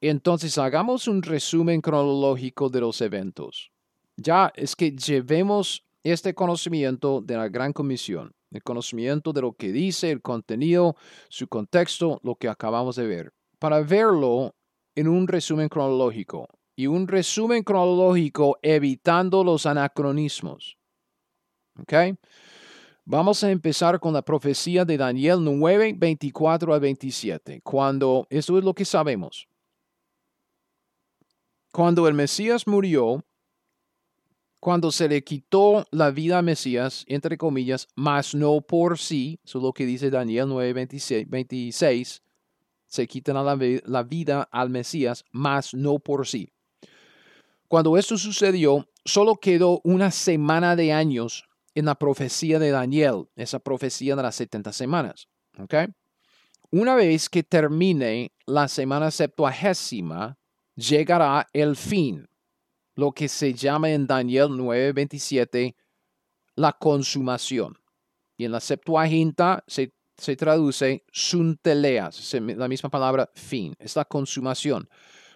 Entonces, hagamos un resumen cronológico de los eventos. Ya es que llevemos este conocimiento de la Gran Comisión, el conocimiento de lo que dice, el contenido, su contexto, lo que acabamos de ver, para verlo en un resumen cronológico y un resumen cronológico evitando los anacronismos. ¿Ok? Vamos a empezar con la profecía de Daniel 9, 24 a 27, cuando, eso es lo que sabemos, cuando el Mesías murió, cuando se le quitó la vida a Mesías, entre comillas, mas no por sí, eso es lo que dice Daniel 9, 26, se quitan la, la vida al Mesías, mas no por sí. Cuando esto sucedió, solo quedó una semana de años en la profecía de Daniel, esa profecía de las 70 semanas. ¿okay? Una vez que termine la semana septuagésima, llegará el fin, lo que se llama en Daniel 9:27 la consumación. Y en la Septuaginta se, se traduce sunteleas, la misma palabra fin, es la consumación.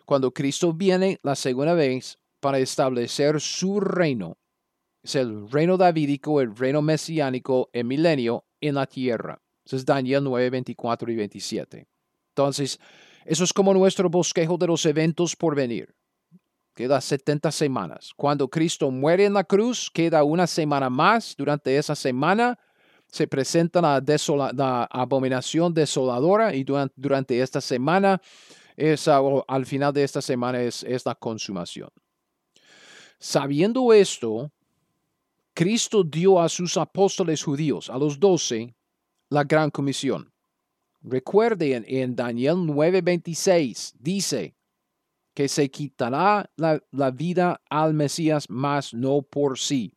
Cuando Cristo viene la segunda vez para establecer su reino, es el reino davídico, el reino mesiánico, el milenio en la tierra. Eso es Daniel 9, 24 y 27. Entonces, eso es como nuestro bosquejo de los eventos por venir. Queda 70 semanas. Cuando Cristo muere en la cruz, queda una semana más. Durante esa semana se presenta la, abominación desoladora y durante, esta semana, al final de esta semana es, es la consumación. Sabiendo esto, Cristo dio a sus apóstoles judíos, a los doce, la gran comisión. Recuerden, en Daniel 9:26 dice que se quitará la, vida al Mesías, mas no por sí.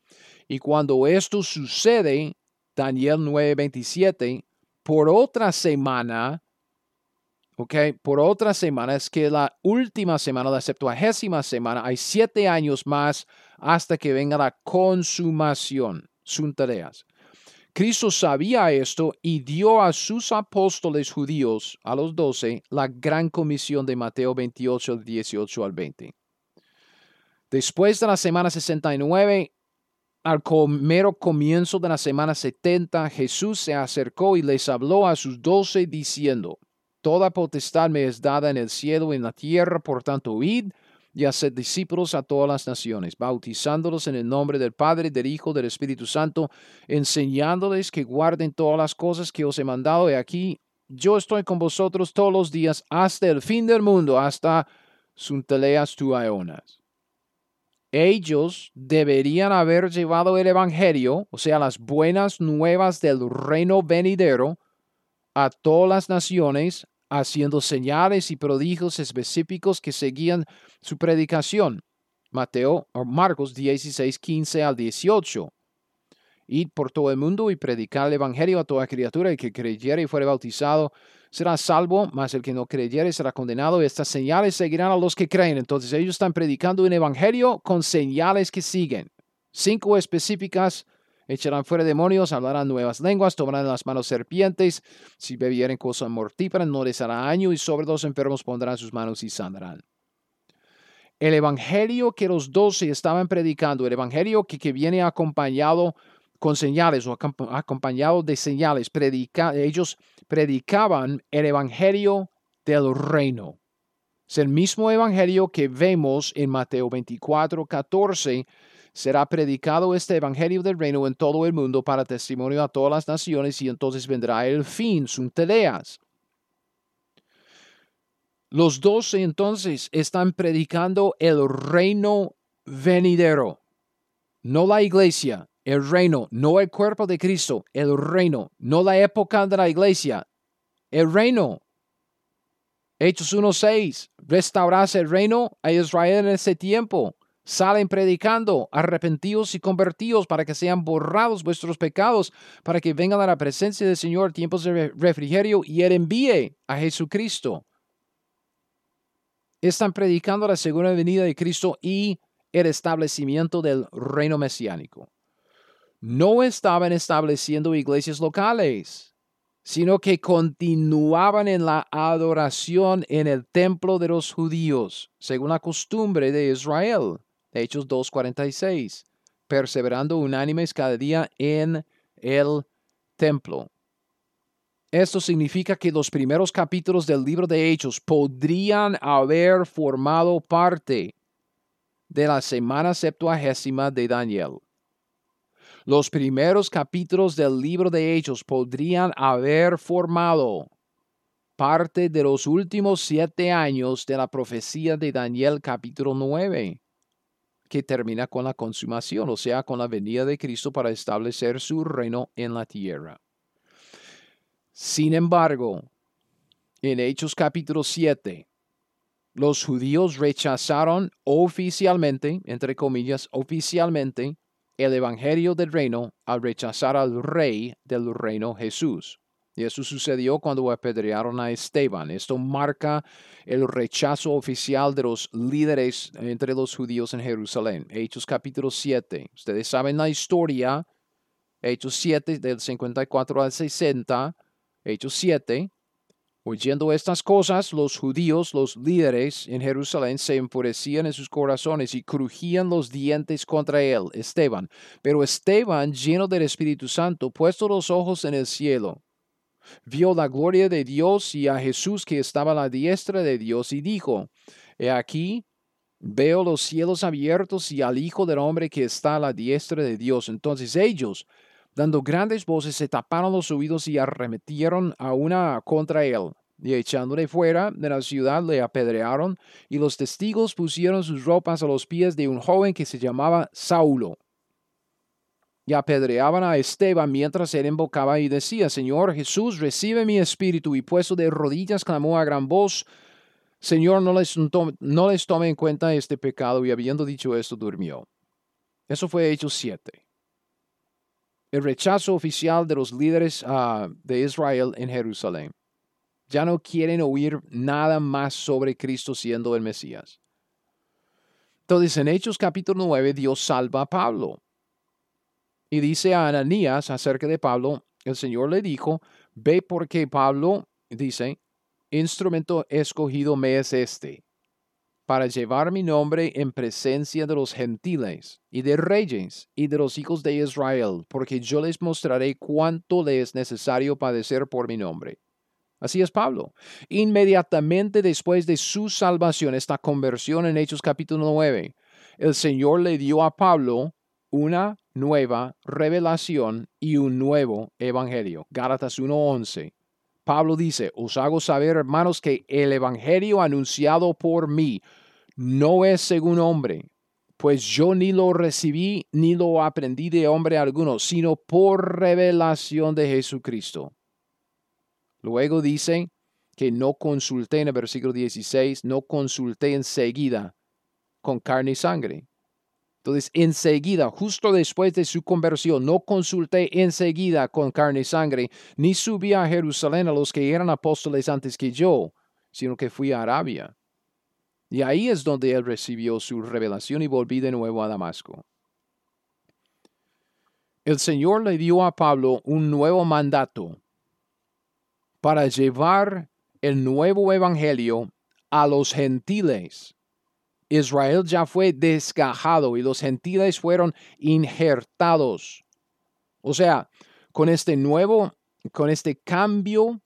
Y cuando esto sucede, Daniel 9:27, por otra semana, ok, por otra semana, es que la última semana, la septuagésima semana, hay siete años más hasta que venga la consumación, son tareas. Cristo sabía esto y dio a sus apóstoles judíos, a los doce, la gran comisión de Mateo 28, 18 al 20. Después de la semana 69, al mero comienzo de la semana 70, Jesús se acercó y les habló a sus doce diciendo, Toda potestad me es dada en el cielo y en la tierra, por tanto, id y hacer discípulos a todas las naciones, bautizándolos en el nombre del Padre, del Hijo, del Espíritu Santo, enseñándoles que guarden todas las cosas que os he mandado. Y aquí yo estoy con vosotros todos los días hasta el fin del mundo, hasta sunteleas tu aeonas. Ellos deberían haber llevado el Evangelio, o sea, las buenas nuevas del reino venidero, a todas las naciones, haciendo señales y prodigios específicos que seguían su predicación. Mateo o Marcos 16, 15 al 18. Id por todo el mundo y predicar el Evangelio a toda criatura, y que creyere y fuere bautizado será salvo, mas el que no creyere será condenado. Estas señales seguirán a los que creen. Entonces ellos están predicando un Evangelio con señales que siguen. Cinco específicas echarán fuera demonios, hablarán nuevas lenguas, tomarán las manos serpientes, si bebieren cosas mortíferas no les hará daño y sobre los enfermos pondrán sus manos y sanarán. El evangelio que los doce estaban predicando, el evangelio que, viene acompañado con señales o acompañado de señales, ellos predicaban el evangelio del reino, Es el mismo evangelio que vemos en Mateo 24, 14. Será predicado este evangelio del reino en todo el mundo para testimonio a todas las naciones y entonces vendrá el fin, sun teleas. Los doce entonces están predicando el reino venidero, no la iglesia, el reino, no el cuerpo de Cristo, el reino, no la época de la iglesia, el reino. Hechos 1.6, restaurarse el reino a Israel en ese tiempo. Salen predicando, arrepentidos y convertidos para que sean borrados vuestros pecados, para que vengan a la presencia del Señor tiempos de refrigerio y Él envíe a Jesucristo. Están predicando la segunda venida de Cristo y el establecimiento del reino mesiánico. No estaban estableciendo iglesias locales sino que continuaban en la adoración en el templo de los judíos, según la costumbre de Israel. Hechos 2.46, perseverando unánimes cada día en el templo. Esto significa que los primeros capítulos del libro de Hechos podrían haber formado parte de la semana septuagésima de Daniel. Los primeros capítulos del libro de Hechos podrían haber formado parte de los últimos siete años de la profecía de Daniel capítulo 9, que termina con la consumación, o sea, con la venida de Cristo para establecer su reino en la tierra. Sin embargo, en Hechos capítulo 7, los judíos rechazaron oficialmente, entre comillas, oficialmente, el Evangelio del reino al rechazar al rey del reino Jesús. Y eso sucedió cuando apedrearon a Esteban. Esto marca el rechazo oficial de los líderes entre los judíos en Jerusalén. Hechos capítulo 7. Ustedes saben la historia. Hechos 7 del 54 al 60. Hechos 7. Oyendo estas cosas, los judíos, los líderes en Jerusalén, se enfurecían en sus corazones y crujían los dientes contra él, Esteban. Pero Esteban, lleno del Espíritu Santo, puesto los ojos en el cielo, vio la gloria de Dios y a Jesús que estaba a la diestra de Dios y dijo, He aquí, veo los cielos abiertos y al Hijo del Hombre que está a la diestra de Dios. Entonces ellos, Dando grandes voces, se taparon los oídos y arremetieron a una contra él. Y echándole fuera de la ciudad le apedrearon, y los testigos pusieron sus ropas a los pies de un joven que se llamaba Saulo. Y apedreaban a Esteban mientras él invocaba y decía, Señor Jesús, recibe mi espíritu. Y puesto de rodillas clamó a gran voz, Señor, no les, no les tome en cuenta este pecado. Y habiendo dicho esto, durmió. Eso fue Hechos 7 el rechazo oficial de los líderes ah, de Israel en Jerusalén. Ya no quieren oír nada más sobre Cristo siendo el Mesías. Entonces, en Hechos capítulo 9, Dios salva a Pablo. Y dice a Ananías acerca de Pablo, el Señor le dijo, ve porque Pablo, dice, instrumento escogido me es este, para llevar mi nombre en presencia de los gentiles y de reyes y de los hijos de Israel, porque yo les mostraré cuánto le es necesario padecer por mi nombre. Así es Pablo. Inmediatamente después de su salvación, esta conversión en Hechos capítulo 9, el Señor le dio a Pablo una nueva revelación y un nuevo evangelio. Gálatas 1:11. Pablo dice, os hago saber, hermanos, que el Evangelio anunciado por mí no es según hombre, pues yo ni lo recibí ni lo aprendí de hombre alguno, sino por revelación de Jesucristo. Luego dice que no consulté en el versículo 16, no consulté enseguida con carne y sangre, entonces, enseguida, justo después de su conversión, no consulté enseguida con carne y sangre, ni subí a Jerusalén a los que eran apóstoles antes que yo, sino que fui a Arabia. Y ahí es donde él recibió su revelación y volví de nuevo a Damasco. El Señor le dio a Pablo un nuevo mandato para llevar el nuevo evangelio a los gentiles Israel ya fue desgajado y los gentiles fueron injertados. O sea, con este nuevo, con este cambio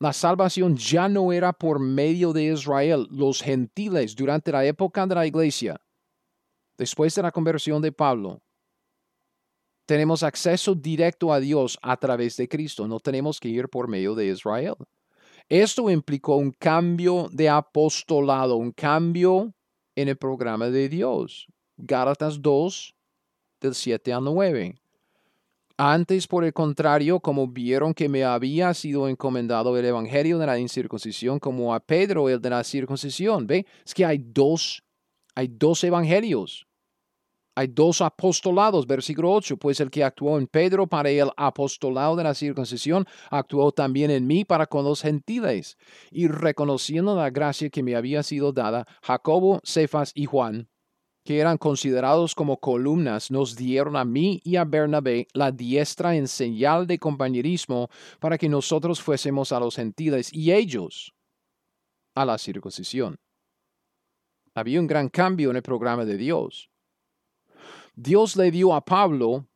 la salvación ya no era por medio de Israel, los gentiles durante la época de la iglesia, después de la conversión de Pablo. Tenemos acceso directo a Dios a través de Cristo, no tenemos que ir por medio de Israel. Esto implicó un cambio de apostolado, un cambio en el programa de Dios. Gálatas 2, del 7 al 9. Antes, por el contrario, como vieron que me había sido encomendado el evangelio de la incircuncisión, como a Pedro el de la circuncisión. ¿Ve? Es que hay dos, hay dos evangelios. Hay dos apostolados, versículo 8, pues el que actuó en Pedro para el apostolado de la circuncisión, actuó también en mí para con los gentiles. Y reconociendo la gracia que me había sido dada, Jacobo, Cefas y Juan, que eran considerados como columnas, nos dieron a mí y a Bernabé la diestra en señal de compañerismo para que nosotros fuésemos a los gentiles y ellos a la circuncisión. Había un gran cambio en el programa de Dios. Dios le dio a Pablo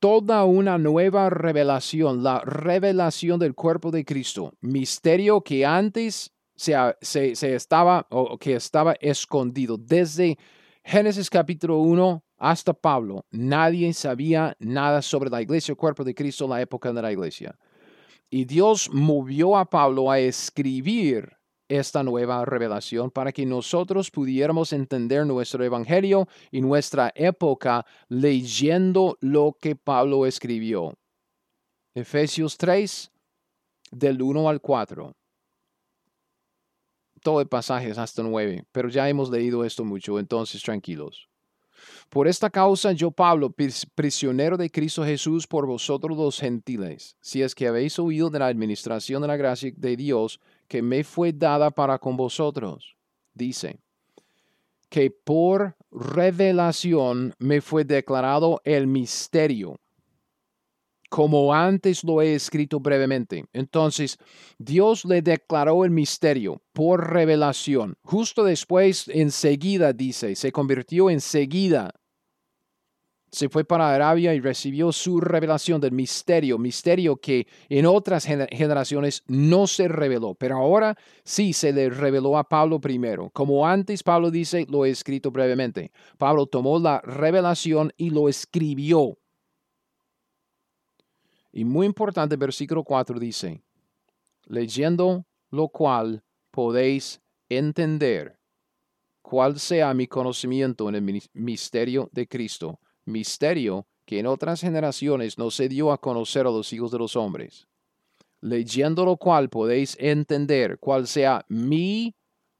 toda una nueva revelación, la revelación del cuerpo de Cristo, misterio que antes se, estaba o que estaba escondido. Desde Génesis capítulo 1 hasta Pablo, nadie sabía nada sobre la iglesia, el cuerpo de Cristo, la época de la iglesia. Y Dios movió a Pablo a escribir esta nueva revelación para que nosotros pudiéramos entender nuestro evangelio y nuestra época leyendo lo que Pablo escribió. Efesios 3, del 1 al 4 todo el pasaje es hasta nueve, pero ya hemos leído esto mucho, entonces tranquilos. Por esta causa yo, Pablo, prisionero de Cristo Jesús por vosotros los gentiles, si es que habéis oído de la administración de la gracia de Dios que me fue dada para con vosotros, dice, que por revelación me fue declarado el misterio como antes lo he escrito brevemente. Entonces, Dios le declaró el misterio por revelación. Justo después, enseguida, dice, se convirtió enseguida. Se fue para Arabia y recibió su revelación del misterio, misterio que en otras generaciones no se reveló, pero ahora sí se le reveló a Pablo primero. Como antes Pablo dice, lo he escrito brevemente. Pablo tomó la revelación y lo escribió y muy importante, versículo 4 dice, leyendo lo cual podéis entender cuál sea mi conocimiento en el misterio de Cristo, misterio que en otras generaciones no se dio a conocer a los hijos de los hombres. Leyendo lo cual podéis entender cuál sea mi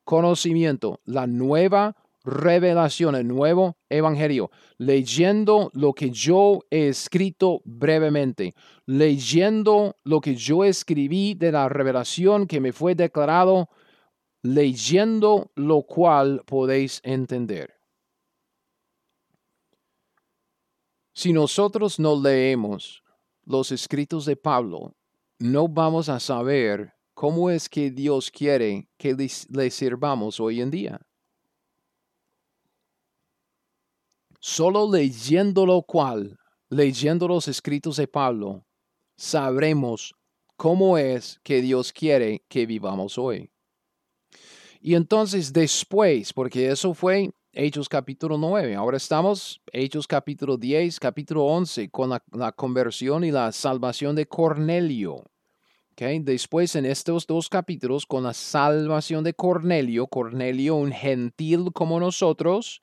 conocimiento, la nueva revelación, el nuevo evangelio, leyendo lo que yo he escrito brevemente, leyendo lo que yo escribí de la revelación que me fue declarado, leyendo lo cual podéis entender. Si nosotros no leemos los escritos de Pablo, no vamos a saber cómo es que Dios quiere que le sirvamos hoy en día. Solo leyendo lo cual, leyendo los escritos de Pablo, sabremos cómo es que Dios quiere que vivamos hoy. Y entonces después, porque eso fue Hechos capítulo 9, ahora estamos Hechos capítulo 10, capítulo 11, con la, conversión y la salvación de Cornelio. Okay. Después en estos dos capítulos, con la salvación de Cornelio, Cornelio un gentil como nosotros,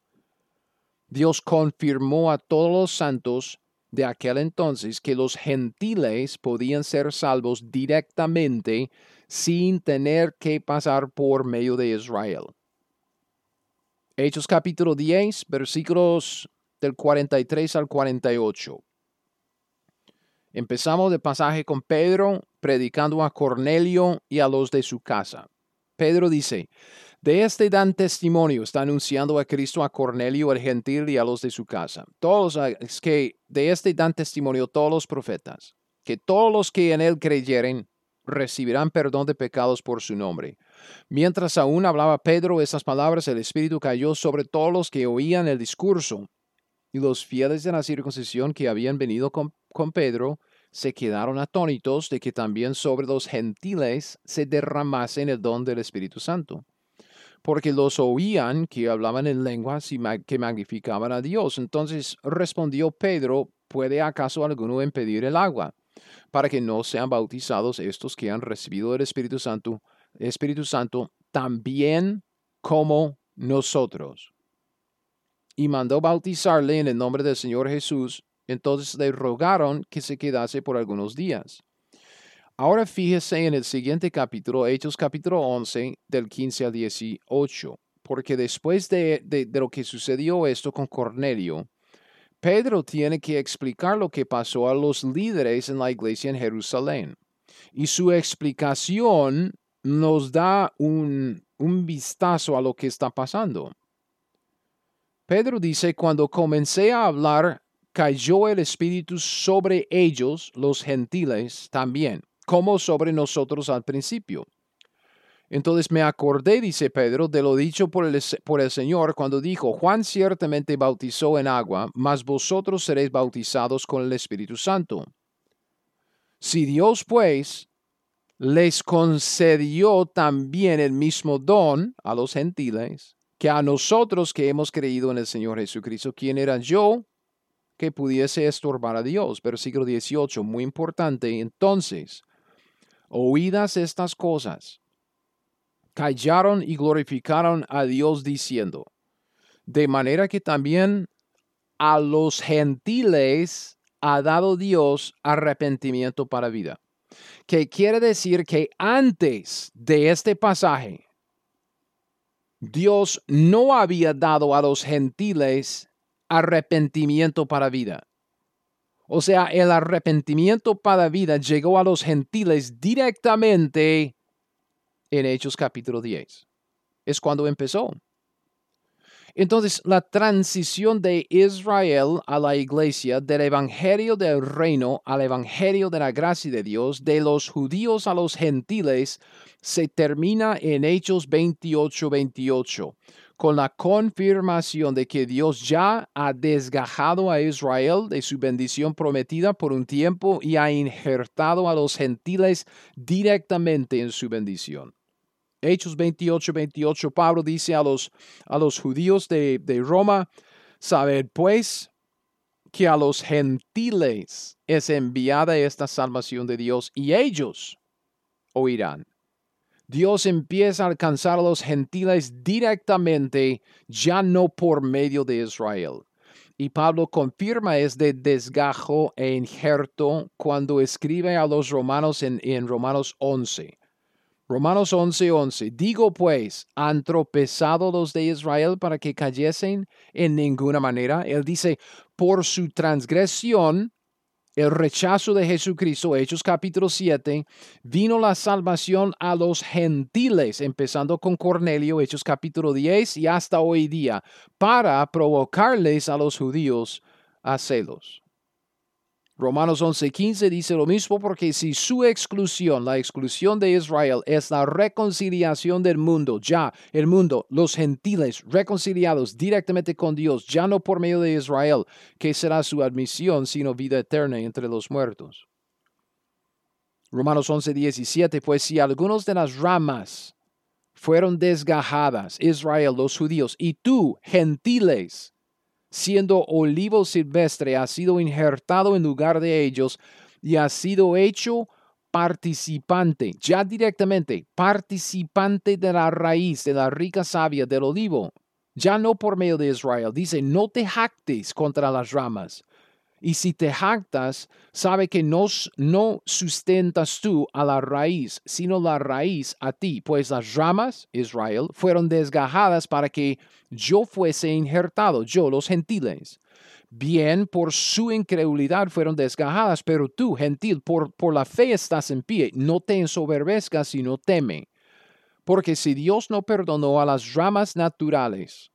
Dios confirmó a todos los santos de aquel entonces que los gentiles podían ser salvos directamente sin tener que pasar por medio de Israel. Hechos capítulo 10, versículos del 43 al 48. Empezamos el pasaje con Pedro predicando a Cornelio y a los de su casa. Pedro dice, de este dan testimonio, está anunciando a Cristo a Cornelio el gentil y a los de su casa. Todos, ah, es que de este dan testimonio todos los profetas, que todos los que en él creyeren recibirán perdón de pecados por su nombre. Mientras aún hablaba Pedro esas palabras, el Espíritu cayó sobre todos los que oían el discurso, y los fieles de la circuncisión que habían venido con, con Pedro se quedaron atónitos de que también sobre los gentiles se derramase el don del Espíritu Santo, porque los oían que hablaban en lenguas y que magnificaban a Dios. Entonces respondió Pedro, ¿puede acaso alguno impedir el agua? Para que no sean bautizados estos que han recibido el Espíritu Santo, Espíritu Santo también como nosotros. Y mandó bautizarle en el nombre del Señor Jesús entonces le rogaron que se quedase por algunos días. Ahora fíjese en el siguiente capítulo, Hechos capítulo 11, del 15 al 18, porque después de, de, lo que sucedió esto con Cornelio, Pedro tiene que explicar lo que pasó a los líderes en la iglesia en Jerusalén. Y su explicación nos da un, un vistazo a lo que está pasando. Pedro dice, cuando comencé a hablar cayó el Espíritu sobre ellos, los gentiles, también, como sobre nosotros al principio. Entonces me acordé, dice Pedro, de lo dicho por el, Señor cuando dijo, Juan ciertamente bautizó en agua, mas vosotros seréis bautizados con el Espíritu Santo. Si Dios, pues, les concedió también el mismo don a los gentiles, que a nosotros que hemos creído en el Señor Jesucristo, quien era yo, que pudiese estorbar a Dios. Versículo 18, muy importante. Entonces, oídas estas cosas, callaron y glorificaron a Dios diciendo, de manera que también a los gentiles ha dado Dios arrepentimiento para vida. Que quiere decir que antes de este pasaje, Dios no había dado a los gentiles arrepentimiento para vida. O sea, el arrepentimiento para vida llegó a los gentiles directamente en Hechos capítulo 10. Es cuando empezó. Entonces, la transición de Israel a la iglesia, del evangelio del reino al evangelio de la gracia de Dios, de los judíos a los gentiles, se termina en Hechos 28, 28 con la confirmación de que Dios ya ha desgajado a Israel de su bendición prometida por un tiempo y ha injertado a los gentiles directamente en su bendición. Hechos 28, 28, Pablo dice a los, a los judíos de, de Roma, sabed pues que a los gentiles es enviada esta salvación de Dios y ellos oirán. Dios empieza a alcanzar a los gentiles directamente, ya no por medio de Israel. Y Pablo confirma este desgajo e injerto cuando escribe a los romanos en, Romanos 11. Romanos 11, 11. Digo pues, ¿han tropezado los de Israel para que cayesen? En ninguna manera. Él dice, por su transgresión el rechazo de Jesucristo, Hechos capítulo 7, vino la salvación a los gentiles, empezando con Cornelio, Hechos capítulo 10 y hasta hoy día, para provocarles a los judíos a celos. Romanos 11:15 dice lo mismo porque si su exclusión, la exclusión de Israel, es la reconciliación del mundo, ya el mundo, los gentiles reconciliados directamente con Dios, ya no por medio de Israel, que será su admisión, sino vida eterna entre los muertos. Romanos 11:17, pues si algunos de las ramas fueron desgajadas, Israel, los judíos, y tú, gentiles, siendo olivo silvestre, ha sido injertado en lugar de ellos y ha sido hecho participante, ya directamente, participante de la raíz, de la rica savia del olivo, ya no por medio de Israel. Dice, no te jactes contra las ramas, y si te jactas, sabe que no, no sustentas tú a la raíz, sino la raíz a ti, pues las ramas, Israel, fueron desgajadas para que yo fuese injertado, yo los gentiles. Bien, por su incredulidad fueron desgajadas, pero tú, gentil, por, por la fe estás en pie, no te ensoberbezcas, sino teme. Porque si Dios no perdonó a las ramas naturales,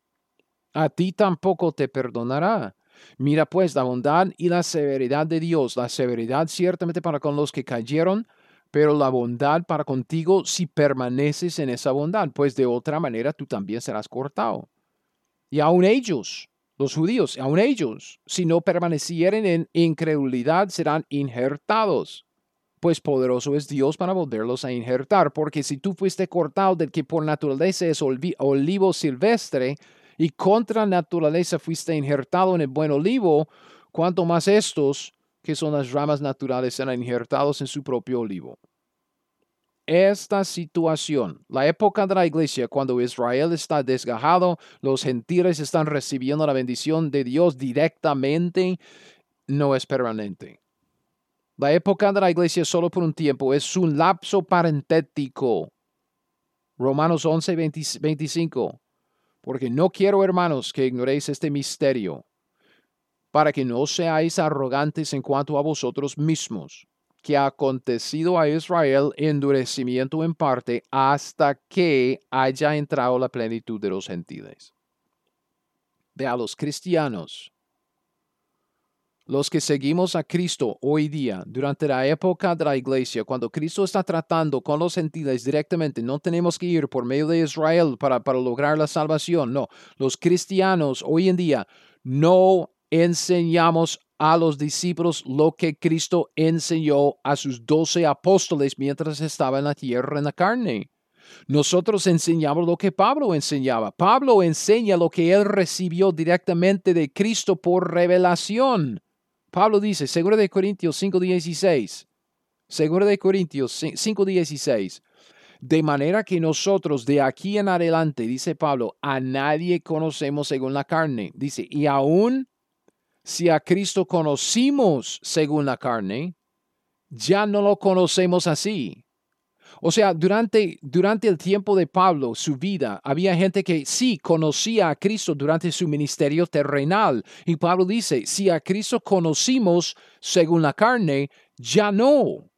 a ti tampoco te perdonará. Mira pues la bondad y la severidad de Dios, la severidad ciertamente para con los que cayeron, pero la bondad para contigo si permaneces en esa bondad, pues de otra manera tú también serás cortado. Y aun ellos, los judíos, aun ellos, si no permanecieren en incredulidad, serán injertados. Pues poderoso es Dios para volverlos a injertar, porque si tú fuiste cortado del que por naturaleza es olivo silvestre, y contra naturaleza fuiste injertado en el buen olivo, cuanto más estos, que son las ramas naturales, serán injertados en su propio olivo esta situación, la época de la iglesia, cuando Israel está desgajado, los gentiles están recibiendo la bendición de Dios directamente, no es permanente. La época de la iglesia solo por un tiempo es un lapso parentético. Romanos 11, 25. Porque no quiero, hermanos, que ignoréis este misterio, para que no seáis arrogantes en cuanto a vosotros mismos que ha acontecido a Israel endurecimiento en parte hasta que haya entrado la plenitud de los gentiles. De a los cristianos, los que seguimos a Cristo hoy día, durante la época de la iglesia, cuando Cristo está tratando con los gentiles directamente, no tenemos que ir por medio de Israel para, para lograr la salvación. No, los cristianos hoy en día no enseñamos a los discípulos lo que Cristo enseñó a sus doce apóstoles mientras estaba en la tierra en la carne. Nosotros enseñamos lo que Pablo enseñaba. Pablo enseña lo que él recibió directamente de Cristo por revelación. Pablo dice, seguro de Corintios 5:16, seguro de Corintios 5:16, de manera que nosotros de aquí en adelante, dice Pablo, a nadie conocemos según la carne. Dice, y aún si a Cristo conocimos según la carne, ya no lo conocemos así. O sea, durante, durante el tiempo de Pablo, su vida, había gente que sí conocía a Cristo durante su ministerio terrenal. Y Pablo dice, si a Cristo conocimos según la carne, ya no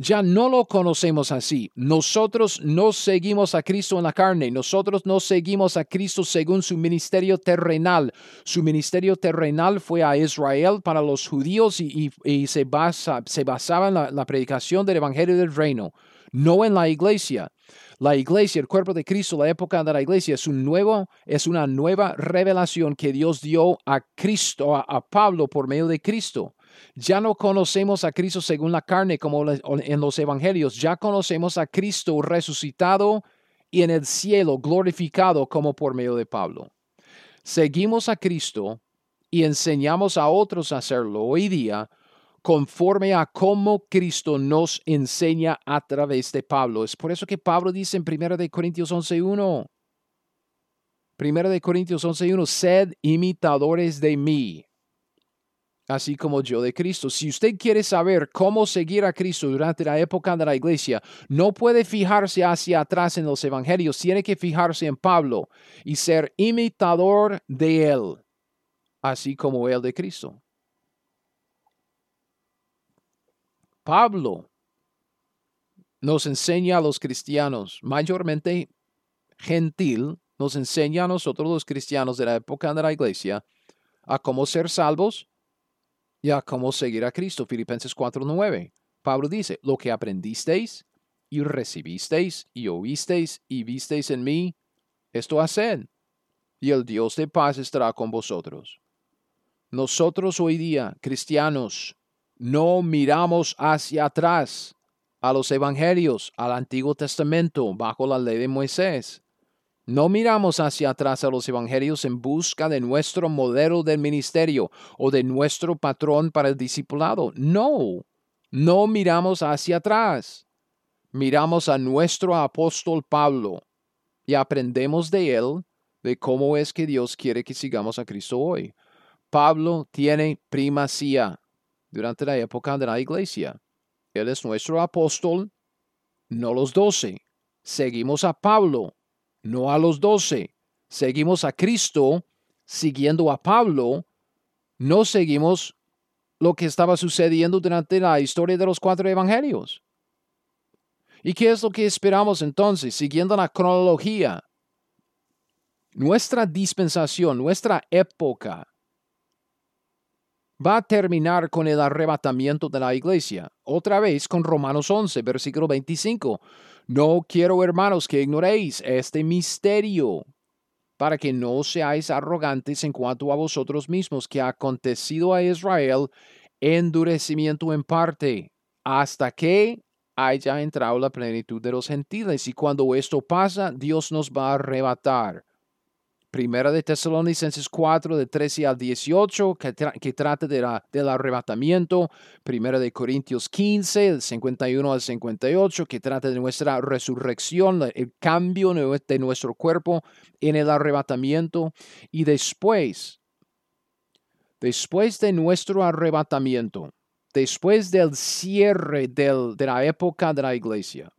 ya no lo conocemos así. Nosotros no seguimos a Cristo en la carne, nosotros no seguimos a Cristo según su ministerio terrenal. Su ministerio terrenal fue a Israel para los judíos y, se, basa, se, basaba en la predicación del Evangelio del Reino, no en la iglesia. La iglesia, el cuerpo de Cristo, la época de la iglesia es, un nuevo, es una nueva revelación que Dios dio a Cristo, a Pablo por medio de Cristo. Ya no conocemos a Cristo según la carne como en los evangelios, ya conocemos a Cristo resucitado y en el cielo glorificado como por medio de Pablo. Seguimos a Cristo y enseñamos a otros a hacerlo hoy día conforme a cómo Cristo nos enseña a través de Pablo. Es por eso que Pablo dice en 1 Corintios 11.1, 1 Corintios 11.1, sed imitadores de mí, así como yo de Cristo. Si usted quiere saber cómo seguir a Cristo durante la época de la iglesia, no puede fijarse hacia atrás en los evangelios, tiene que fijarse en Pablo y ser imitador de él, así como él de Cristo. Pablo nos enseña a los cristianos, mayormente gentil, nos enseña a nosotros los cristianos de la época de la iglesia a cómo ser salvos ya cómo seguir a Cristo. Filipenses 4:9. Pablo dice, lo que aprendisteis y recibisteis y oísteis y visteis en mí, esto haced, y el Dios de paz estará con vosotros. Nosotros hoy día, cristianos, no miramos hacia atrás a los evangelios, al Antiguo Testamento, bajo la ley de Moisés. No miramos hacia atrás a los evangelios en busca de nuestro modelo del ministerio o de nuestro patrón para el discipulado. No, no miramos hacia atrás. Miramos a nuestro apóstol Pablo y aprendemos de él de cómo es que Dios quiere que sigamos a Cristo hoy. Pablo tiene primacía durante la época de la iglesia. Él es nuestro apóstol, no los doce. Seguimos a Pablo no a los doce. Seguimos a Cristo siguiendo a Pablo, no seguimos lo que estaba sucediendo durante la historia de los cuatro evangelios. ¿Y qué es lo que esperamos entonces, siguiendo la cronología? Nuestra dispensación, nuestra época, va a terminar con el arrebatamiento de la iglesia, otra vez con Romanos 11, versículo 25. No quiero, hermanos, que ignoréis este misterio, para que no seáis arrogantes en cuanto a vosotros mismos, que ha acontecido a Israel endurecimiento en parte, hasta que haya entrado la plenitud de los gentiles. Y cuando esto pasa, Dios nos va a arrebatar. Primera de Tesalonicenses 4, de 13 al 18, que, trata de la, del arrebatamiento. Primera de Corintios 15, del 51 al 58, que trata de nuestra resurrección, el cambio de nuestro cuerpo en el arrebatamiento. Y después, después de nuestro arrebatamiento, después del cierre de la época de la iglesia,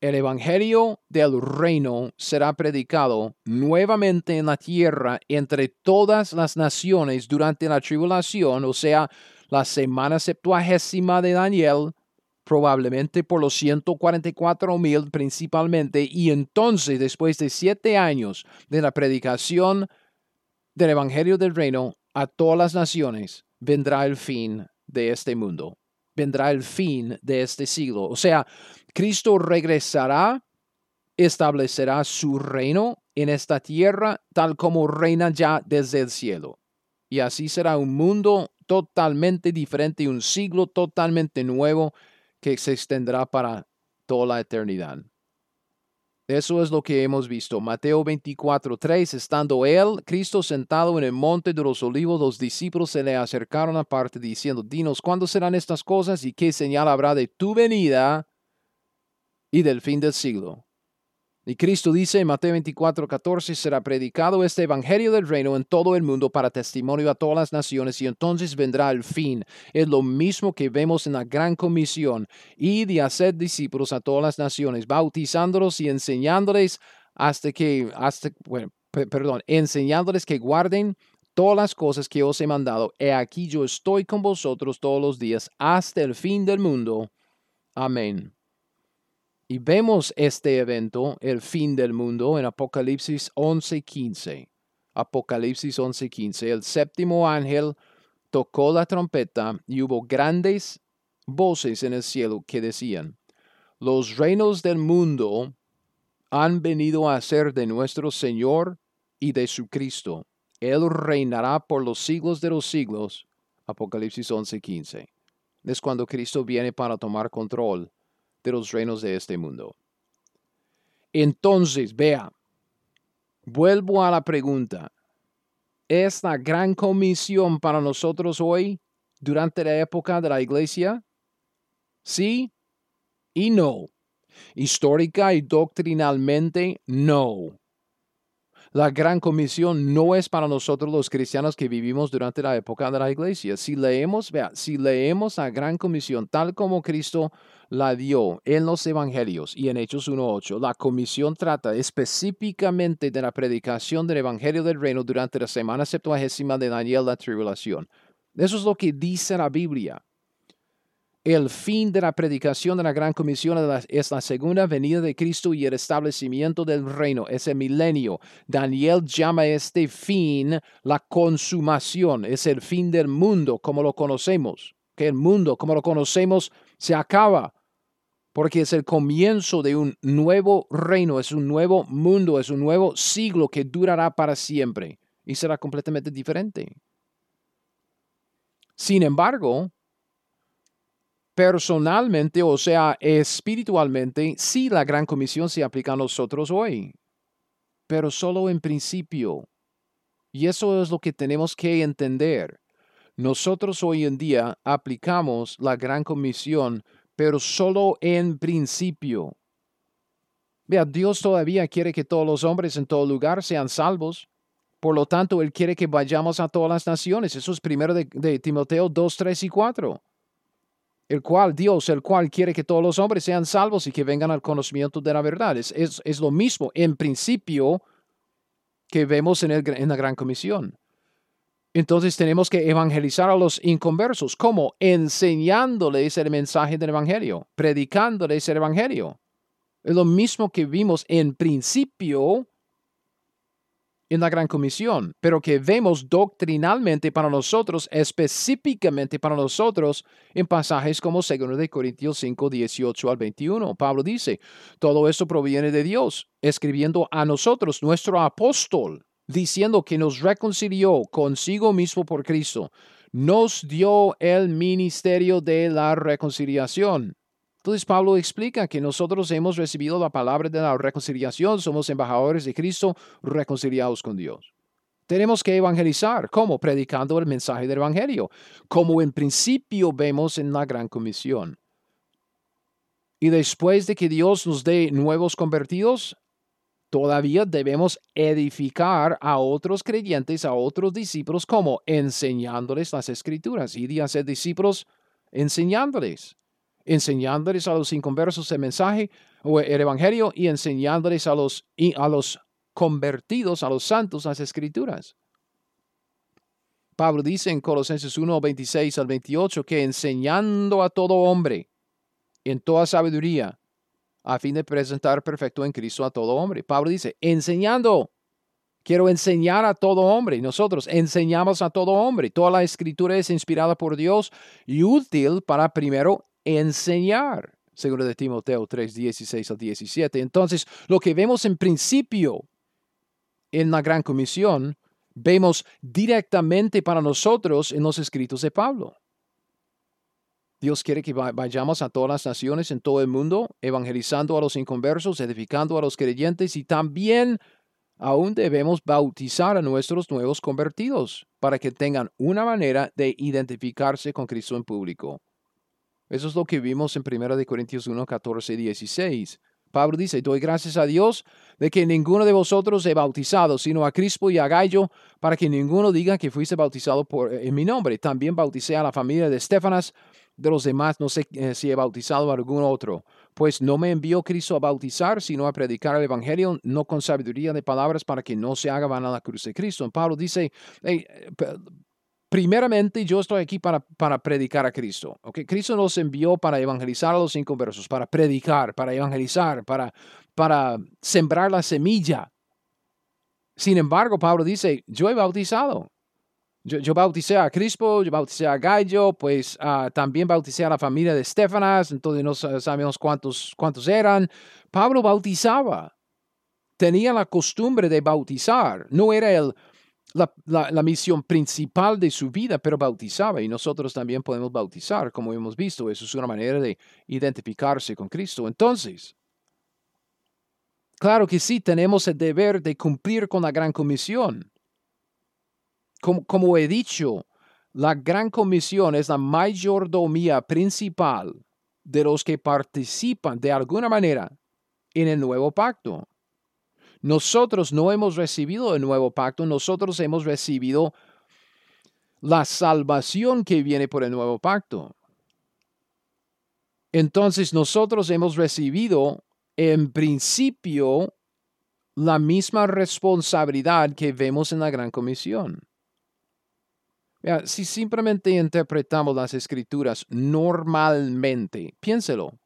el Evangelio del reino será predicado nuevamente en la tierra entre todas las naciones durante la tribulación, o sea, la semana septuagésima de Daniel, probablemente por los 144 mil principalmente, y entonces, después de siete años de la predicación del Evangelio del reino a todas las naciones, vendrá el fin de este mundo vendrá el fin de este siglo. O sea, Cristo regresará, establecerá su reino en esta tierra tal como reina ya desde el cielo. Y así será un mundo totalmente diferente, un siglo totalmente nuevo que se extenderá para toda la eternidad. Eso es lo que hemos visto. Mateo 24, 3. Estando él, Cristo sentado en el monte de los olivos, los discípulos se le acercaron aparte diciendo, Dinos, ¿cuándo serán estas cosas y qué señal habrá de tu venida y del fin del siglo? Y Cristo dice en Mateo 24, 14, será predicado este evangelio del reino en todo el mundo para testimonio a todas las naciones y entonces vendrá el fin. Es lo mismo que vemos en la gran comisión. y de hacer discípulos a todas las naciones, bautizándolos y enseñándoles hasta que, hasta, bueno, perdón, enseñándoles que guarden todas las cosas que os he mandado. He aquí yo estoy con vosotros todos los días hasta el fin del mundo. Amén. Y vemos este evento, el fin del mundo, en Apocalipsis 11:15. Apocalipsis 11:15. El séptimo ángel tocó la trompeta y hubo grandes voces en el cielo que decían, los reinos del mundo han venido a ser de nuestro Señor y de su Cristo. Él reinará por los siglos de los siglos. Apocalipsis 11:15. Es cuando Cristo viene para tomar control de los reinos de este mundo. Entonces, vea, vuelvo a la pregunta. ¿Es la gran comisión para nosotros hoy durante la época de la iglesia? Sí y no. Histórica y doctrinalmente, no. La gran comisión no es para nosotros los cristianos que vivimos durante la época de la iglesia. Si leemos, vea, si leemos la gran comisión tal como Cristo la dio en los evangelios y en Hechos 1.8, la comisión trata específicamente de la predicación del evangelio del reino durante la semana septuagésima de Daniel, la tribulación. Eso es lo que dice la Biblia. El fin de la predicación de la Gran Comisión es la segunda venida de Cristo y el establecimiento del reino, es el milenio. Daniel llama este fin la consumación, es el fin del mundo como lo conocemos, que el mundo como lo conocemos se acaba, porque es el comienzo de un nuevo reino, es un nuevo mundo, es un nuevo siglo que durará para siempre y será completamente diferente. Sin embargo, personalmente, o sea, espiritualmente, sí la gran comisión se aplica a nosotros hoy, pero solo en principio. Y eso es lo que tenemos que entender. Nosotros hoy en día aplicamos la gran comisión, pero solo en principio. Vea, Dios todavía quiere que todos los hombres en todo lugar sean salvos. Por lo tanto, Él quiere que vayamos a todas las naciones. Eso es primero de, de Timoteo 2, 3 y 4 el cual Dios, el cual quiere que todos los hombres sean salvos y que vengan al conocimiento de la verdad. Es, es, lo mismo en principio que vemos en, el, en la Gran Comisión. Entonces tenemos que evangelizar a los inconversos. ¿Cómo? Enseñándoles el mensaje del Evangelio, predicándoles el Evangelio. Es lo mismo que vimos en principio en la Gran Comisión, pero que vemos doctrinalmente para nosotros, específicamente para nosotros, en pasajes como 2 de Corintios 5, 18 al 21. Pablo dice, todo esto proviene de Dios, escribiendo a nosotros, nuestro apóstol, diciendo que nos reconcilió consigo mismo por Cristo, nos dio el ministerio de la reconciliación entonces Pablo explica que nosotros hemos recibido la palabra de la reconciliación, somos embajadores de Cristo reconciliados con Dios. Tenemos que evangelizar. ¿Cómo? Predicando el mensaje del Evangelio, como en principio vemos en la Gran Comisión. Y después de que Dios nos dé nuevos convertidos, todavía debemos edificar a otros creyentes, a otros discípulos, como enseñándoles las escrituras. Y de ser discípulos enseñándoles enseñándoles a los inconversos el mensaje o el evangelio y enseñándoles a los, a los convertidos, a los santos, las escrituras. Pablo dice en Colosenses 1, 26 al 28 que enseñando a todo hombre en toda sabiduría, a fin de presentar perfecto en Cristo a todo hombre. Pablo dice, enseñando, quiero enseñar a todo hombre. Nosotros enseñamos a todo hombre. Toda la escritura es inspirada por Dios y útil para primero enseñar, según de Timoteo 3, 16 al 17. Entonces, lo que vemos en principio en la Gran Comisión, vemos directamente para nosotros en los escritos de Pablo. Dios quiere que vayamos a todas las naciones en todo el mundo, evangelizando a los inconversos, edificando a los creyentes y también aún debemos bautizar a nuestros nuevos convertidos para que tengan una manera de identificarse con Cristo en público. Eso es lo que vimos en 1 Corintios 1, 14 y 16. Pablo dice, doy gracias a Dios de que ninguno de vosotros he bautizado, sino a Crispo y a Gallo, para que ninguno diga que fuiste bautizado por, en mi nombre. También bauticé a la familia de Estefanas, de los demás no sé eh, si he bautizado a algún otro. Pues no me envió Cristo a bautizar, sino a predicar el Evangelio, no con sabiduría de palabras, para que no se haga vana la cruz de Cristo. Pablo dice, primeramente yo estoy aquí para, para predicar a Cristo. ¿okay? Cristo nos envió para evangelizar a los inconversos, para predicar, para evangelizar, para, para sembrar la semilla. Sin embargo, Pablo dice, yo he bautizado. Yo, bauticé a Crispo, yo bauticé a Gallo, pues ah, también bauticé a la familia de Estefanas, entonces no sabemos cuántos, cuántos eran. Pablo bautizaba, tenía la costumbre de bautizar, no era el, la, misión principal de su vida, pero bautizaba y nosotros también podemos bautizar, como hemos visto. Eso es una manera de identificarse con Cristo. Entonces, claro que sí, tenemos el deber de cumplir con la gran comisión. Como, como he dicho, la gran comisión es la mayordomía principal de los que participan de alguna manera en el nuevo pacto. Nosotros no hemos recibido el nuevo pacto, nosotros hemos recibido la salvación que viene por el nuevo pacto. Entonces nosotros hemos recibido en principio la misma responsabilidad que vemos en la Gran Comisión. si simplemente interpretamos las escrituras normalmente, piénselo,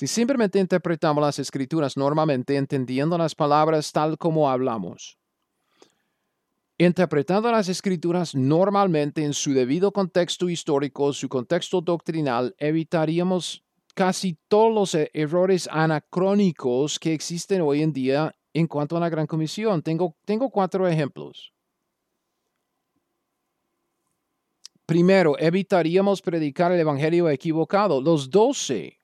si simplemente interpretamos las escrituras normalmente entendiendo las palabras tal como hablamos, interpretando las escrituras normalmente en su debido contexto histórico, su contexto doctrinal, evitaríamos casi todos los e-, errores anacrónicos que existen hoy en día en cuanto a la Gran Comisión. Tengo, tengo cuatro ejemplos. Primero, evitaríamos predicar el Evangelio equivocado. Los doce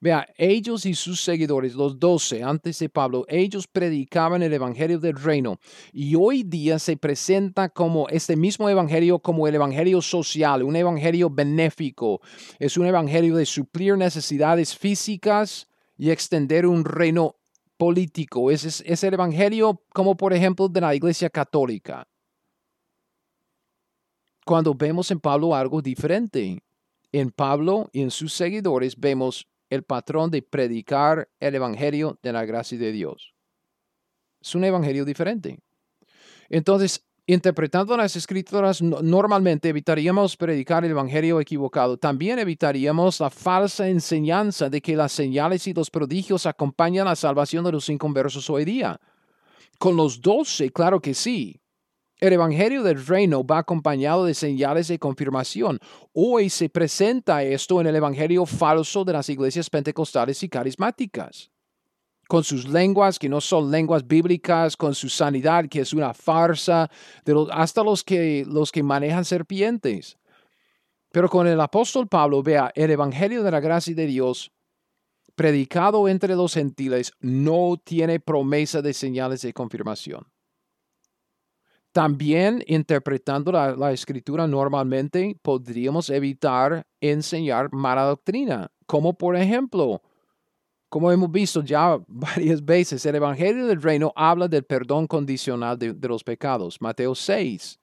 Vea, ellos y sus seguidores, los doce antes de Pablo, ellos predicaban el Evangelio del Reino y hoy día se presenta como este mismo Evangelio como el Evangelio social, un Evangelio benéfico, es un Evangelio de suplir necesidades físicas y extender un reino político. Es, es el Evangelio como por ejemplo de la Iglesia Católica. Cuando vemos en Pablo algo diferente, en Pablo y en sus seguidores vemos el patrón de predicar el Evangelio de la gracia de Dios. Es un Evangelio diferente. Entonces, interpretando las escrituras, normalmente evitaríamos predicar el Evangelio equivocado. También evitaríamos la falsa enseñanza de que las señales y los prodigios acompañan la salvación de los inconversos hoy día. Con los doce, claro que sí. El Evangelio del Reino va acompañado de señales de confirmación. Hoy se presenta esto en el Evangelio falso de las iglesias pentecostales y carismáticas. Con sus lenguas que no son lenguas bíblicas, con su sanidad que es una farsa, hasta los que, los que manejan serpientes. Pero con el apóstol Pablo, vea, el Evangelio de la gracia de Dios predicado entre los gentiles no tiene promesa de señales de confirmación. También interpretando la, escritura normalmente podríamos evitar enseñar mala doctrina, como por ejemplo, como hemos visto ya varias veces, el Evangelio del Reino habla del perdón condicional de, de los pecados. Mateo 6.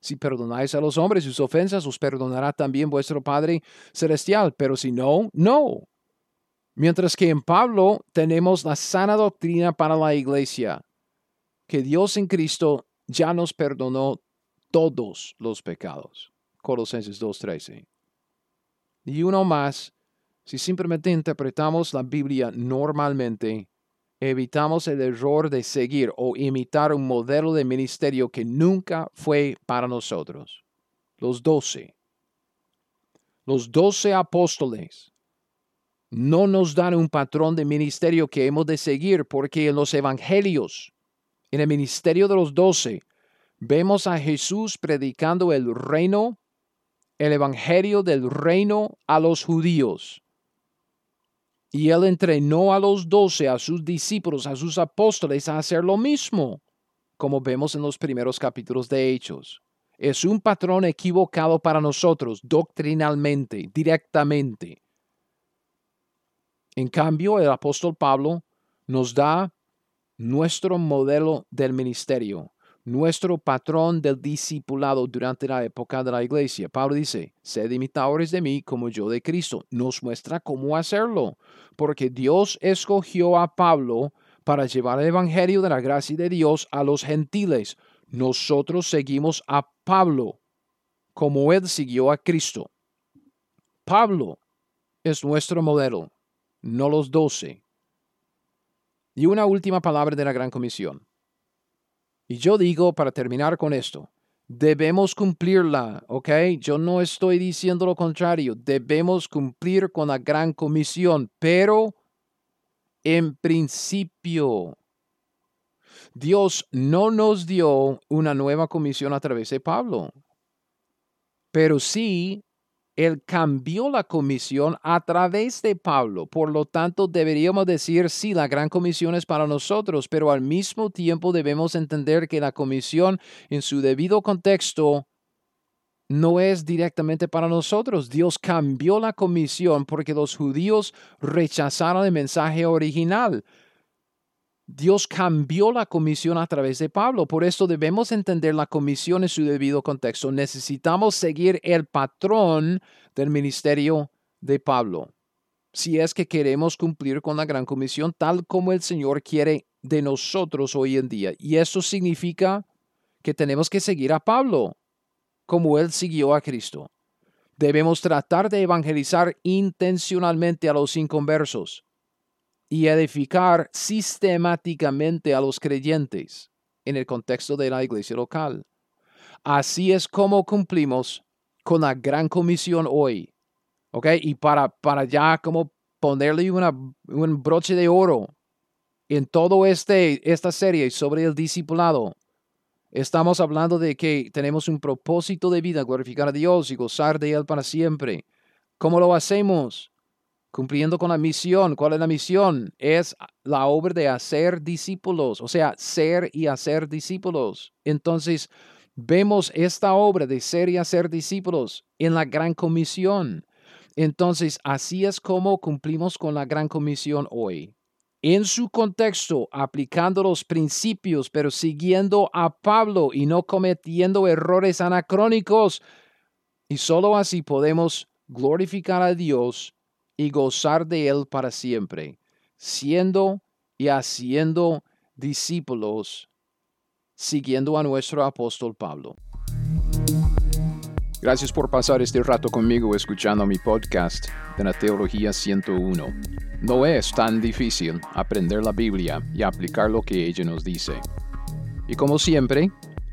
Si perdonáis a los hombres sus ofensas, os perdonará también vuestro Padre Celestial. Pero si no, no. Mientras que en Pablo tenemos la sana doctrina para la iglesia, que Dios en Cristo ya nos perdonó todos los pecados. Colosenses 2.13. Y uno más, si simplemente interpretamos la Biblia normalmente, evitamos el error de seguir o imitar un modelo de ministerio que nunca fue para nosotros. Los doce. Los doce apóstoles no nos dan un patrón de ministerio que hemos de seguir porque en los evangelios en el ministerio de los doce, vemos a Jesús predicando el reino, el evangelio del reino a los judíos. Y él entrenó a los doce, a sus discípulos, a sus apóstoles a hacer lo mismo, como vemos en los primeros capítulos de Hechos. Es un patrón equivocado para nosotros, doctrinalmente, directamente. En cambio, el apóstol Pablo nos da nuestro modelo del ministerio, nuestro patrón del discipulado durante la época de la iglesia. Pablo dice, sed imitadores de mí como yo de Cristo. Nos muestra cómo hacerlo, porque Dios escogió a Pablo para llevar el Evangelio de la gracia de Dios a los gentiles. Nosotros seguimos a Pablo como él siguió a Cristo. Pablo es nuestro modelo, no los doce. Y una última palabra de la Gran Comisión. Y yo digo, para terminar con esto, debemos cumplirla, ¿ok? Yo no estoy diciendo lo contrario, debemos cumplir con la Gran Comisión, pero en principio, Dios no nos dio una nueva comisión a través de Pablo, pero sí él cambió la comisión a través de Pablo. Por lo tanto, deberíamos decir, sí, la gran comisión es para nosotros, pero al mismo tiempo debemos entender que la comisión en su debido contexto no es directamente para nosotros. Dios cambió la comisión porque los judíos rechazaron el mensaje original. Dios cambió la comisión a través de Pablo. Por esto debemos entender la comisión en su debido contexto. Necesitamos seguir el patrón del ministerio de Pablo. Si es que queremos cumplir con la gran comisión tal como el Señor quiere de nosotros hoy en día. Y eso significa que tenemos que seguir a Pablo como él siguió a Cristo. Debemos tratar de evangelizar intencionalmente a los inconversos y edificar sistemáticamente a los creyentes en el contexto de la iglesia local. Así es como cumplimos con la gran comisión hoy. ¿Ok? Y para, para ya como ponerle un broche de oro en todo este, esta serie sobre el discipulado, estamos hablando de que tenemos un propósito de vida, glorificar a Dios y gozar de Él para siempre. ¿Cómo lo hacemos? Cumpliendo con la misión. ¿Cuál es la misión? Es la obra de hacer discípulos, o sea, ser y hacer discípulos. Entonces, vemos esta obra de ser y hacer discípulos en la gran comisión. Entonces, así es como cumplimos con la gran comisión hoy. En su contexto, aplicando los principios, pero siguiendo a Pablo y no cometiendo errores anacrónicos. Y solo así podemos glorificar a Dios y gozar de Él para siempre, siendo y haciendo discípulos, siguiendo a nuestro apóstol Pablo. Gracias por pasar este rato conmigo escuchando mi podcast de la Teología 101. No es tan difícil aprender la Biblia y aplicar lo que ella nos dice. Y como siempre,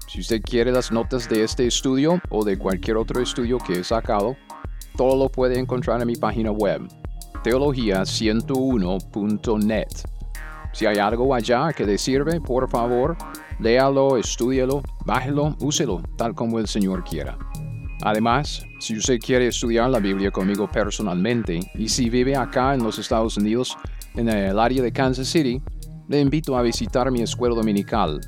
si usted quiere las notas de este estudio o de cualquier otro estudio que he sacado, todo lo puede encontrar en mi página web, teología101.net. Si hay algo allá que le sirve, por favor, léalo, estúdielo, bájelo, úselo, tal como el Señor quiera. Además, si usted quiere estudiar la Biblia conmigo personalmente y si vive acá en los Estados Unidos, en el área de Kansas City, le invito a visitar mi escuela dominical.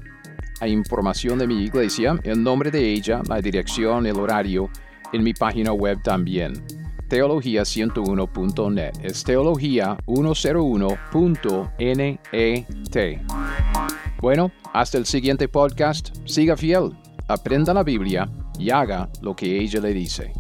Hay información de mi iglesia, el nombre de ella, la dirección, el horario, en mi página web también. Teología101.net. Es teología101.net. Bueno, hasta el siguiente podcast. Siga fiel, aprenda la Biblia y haga lo que ella le dice.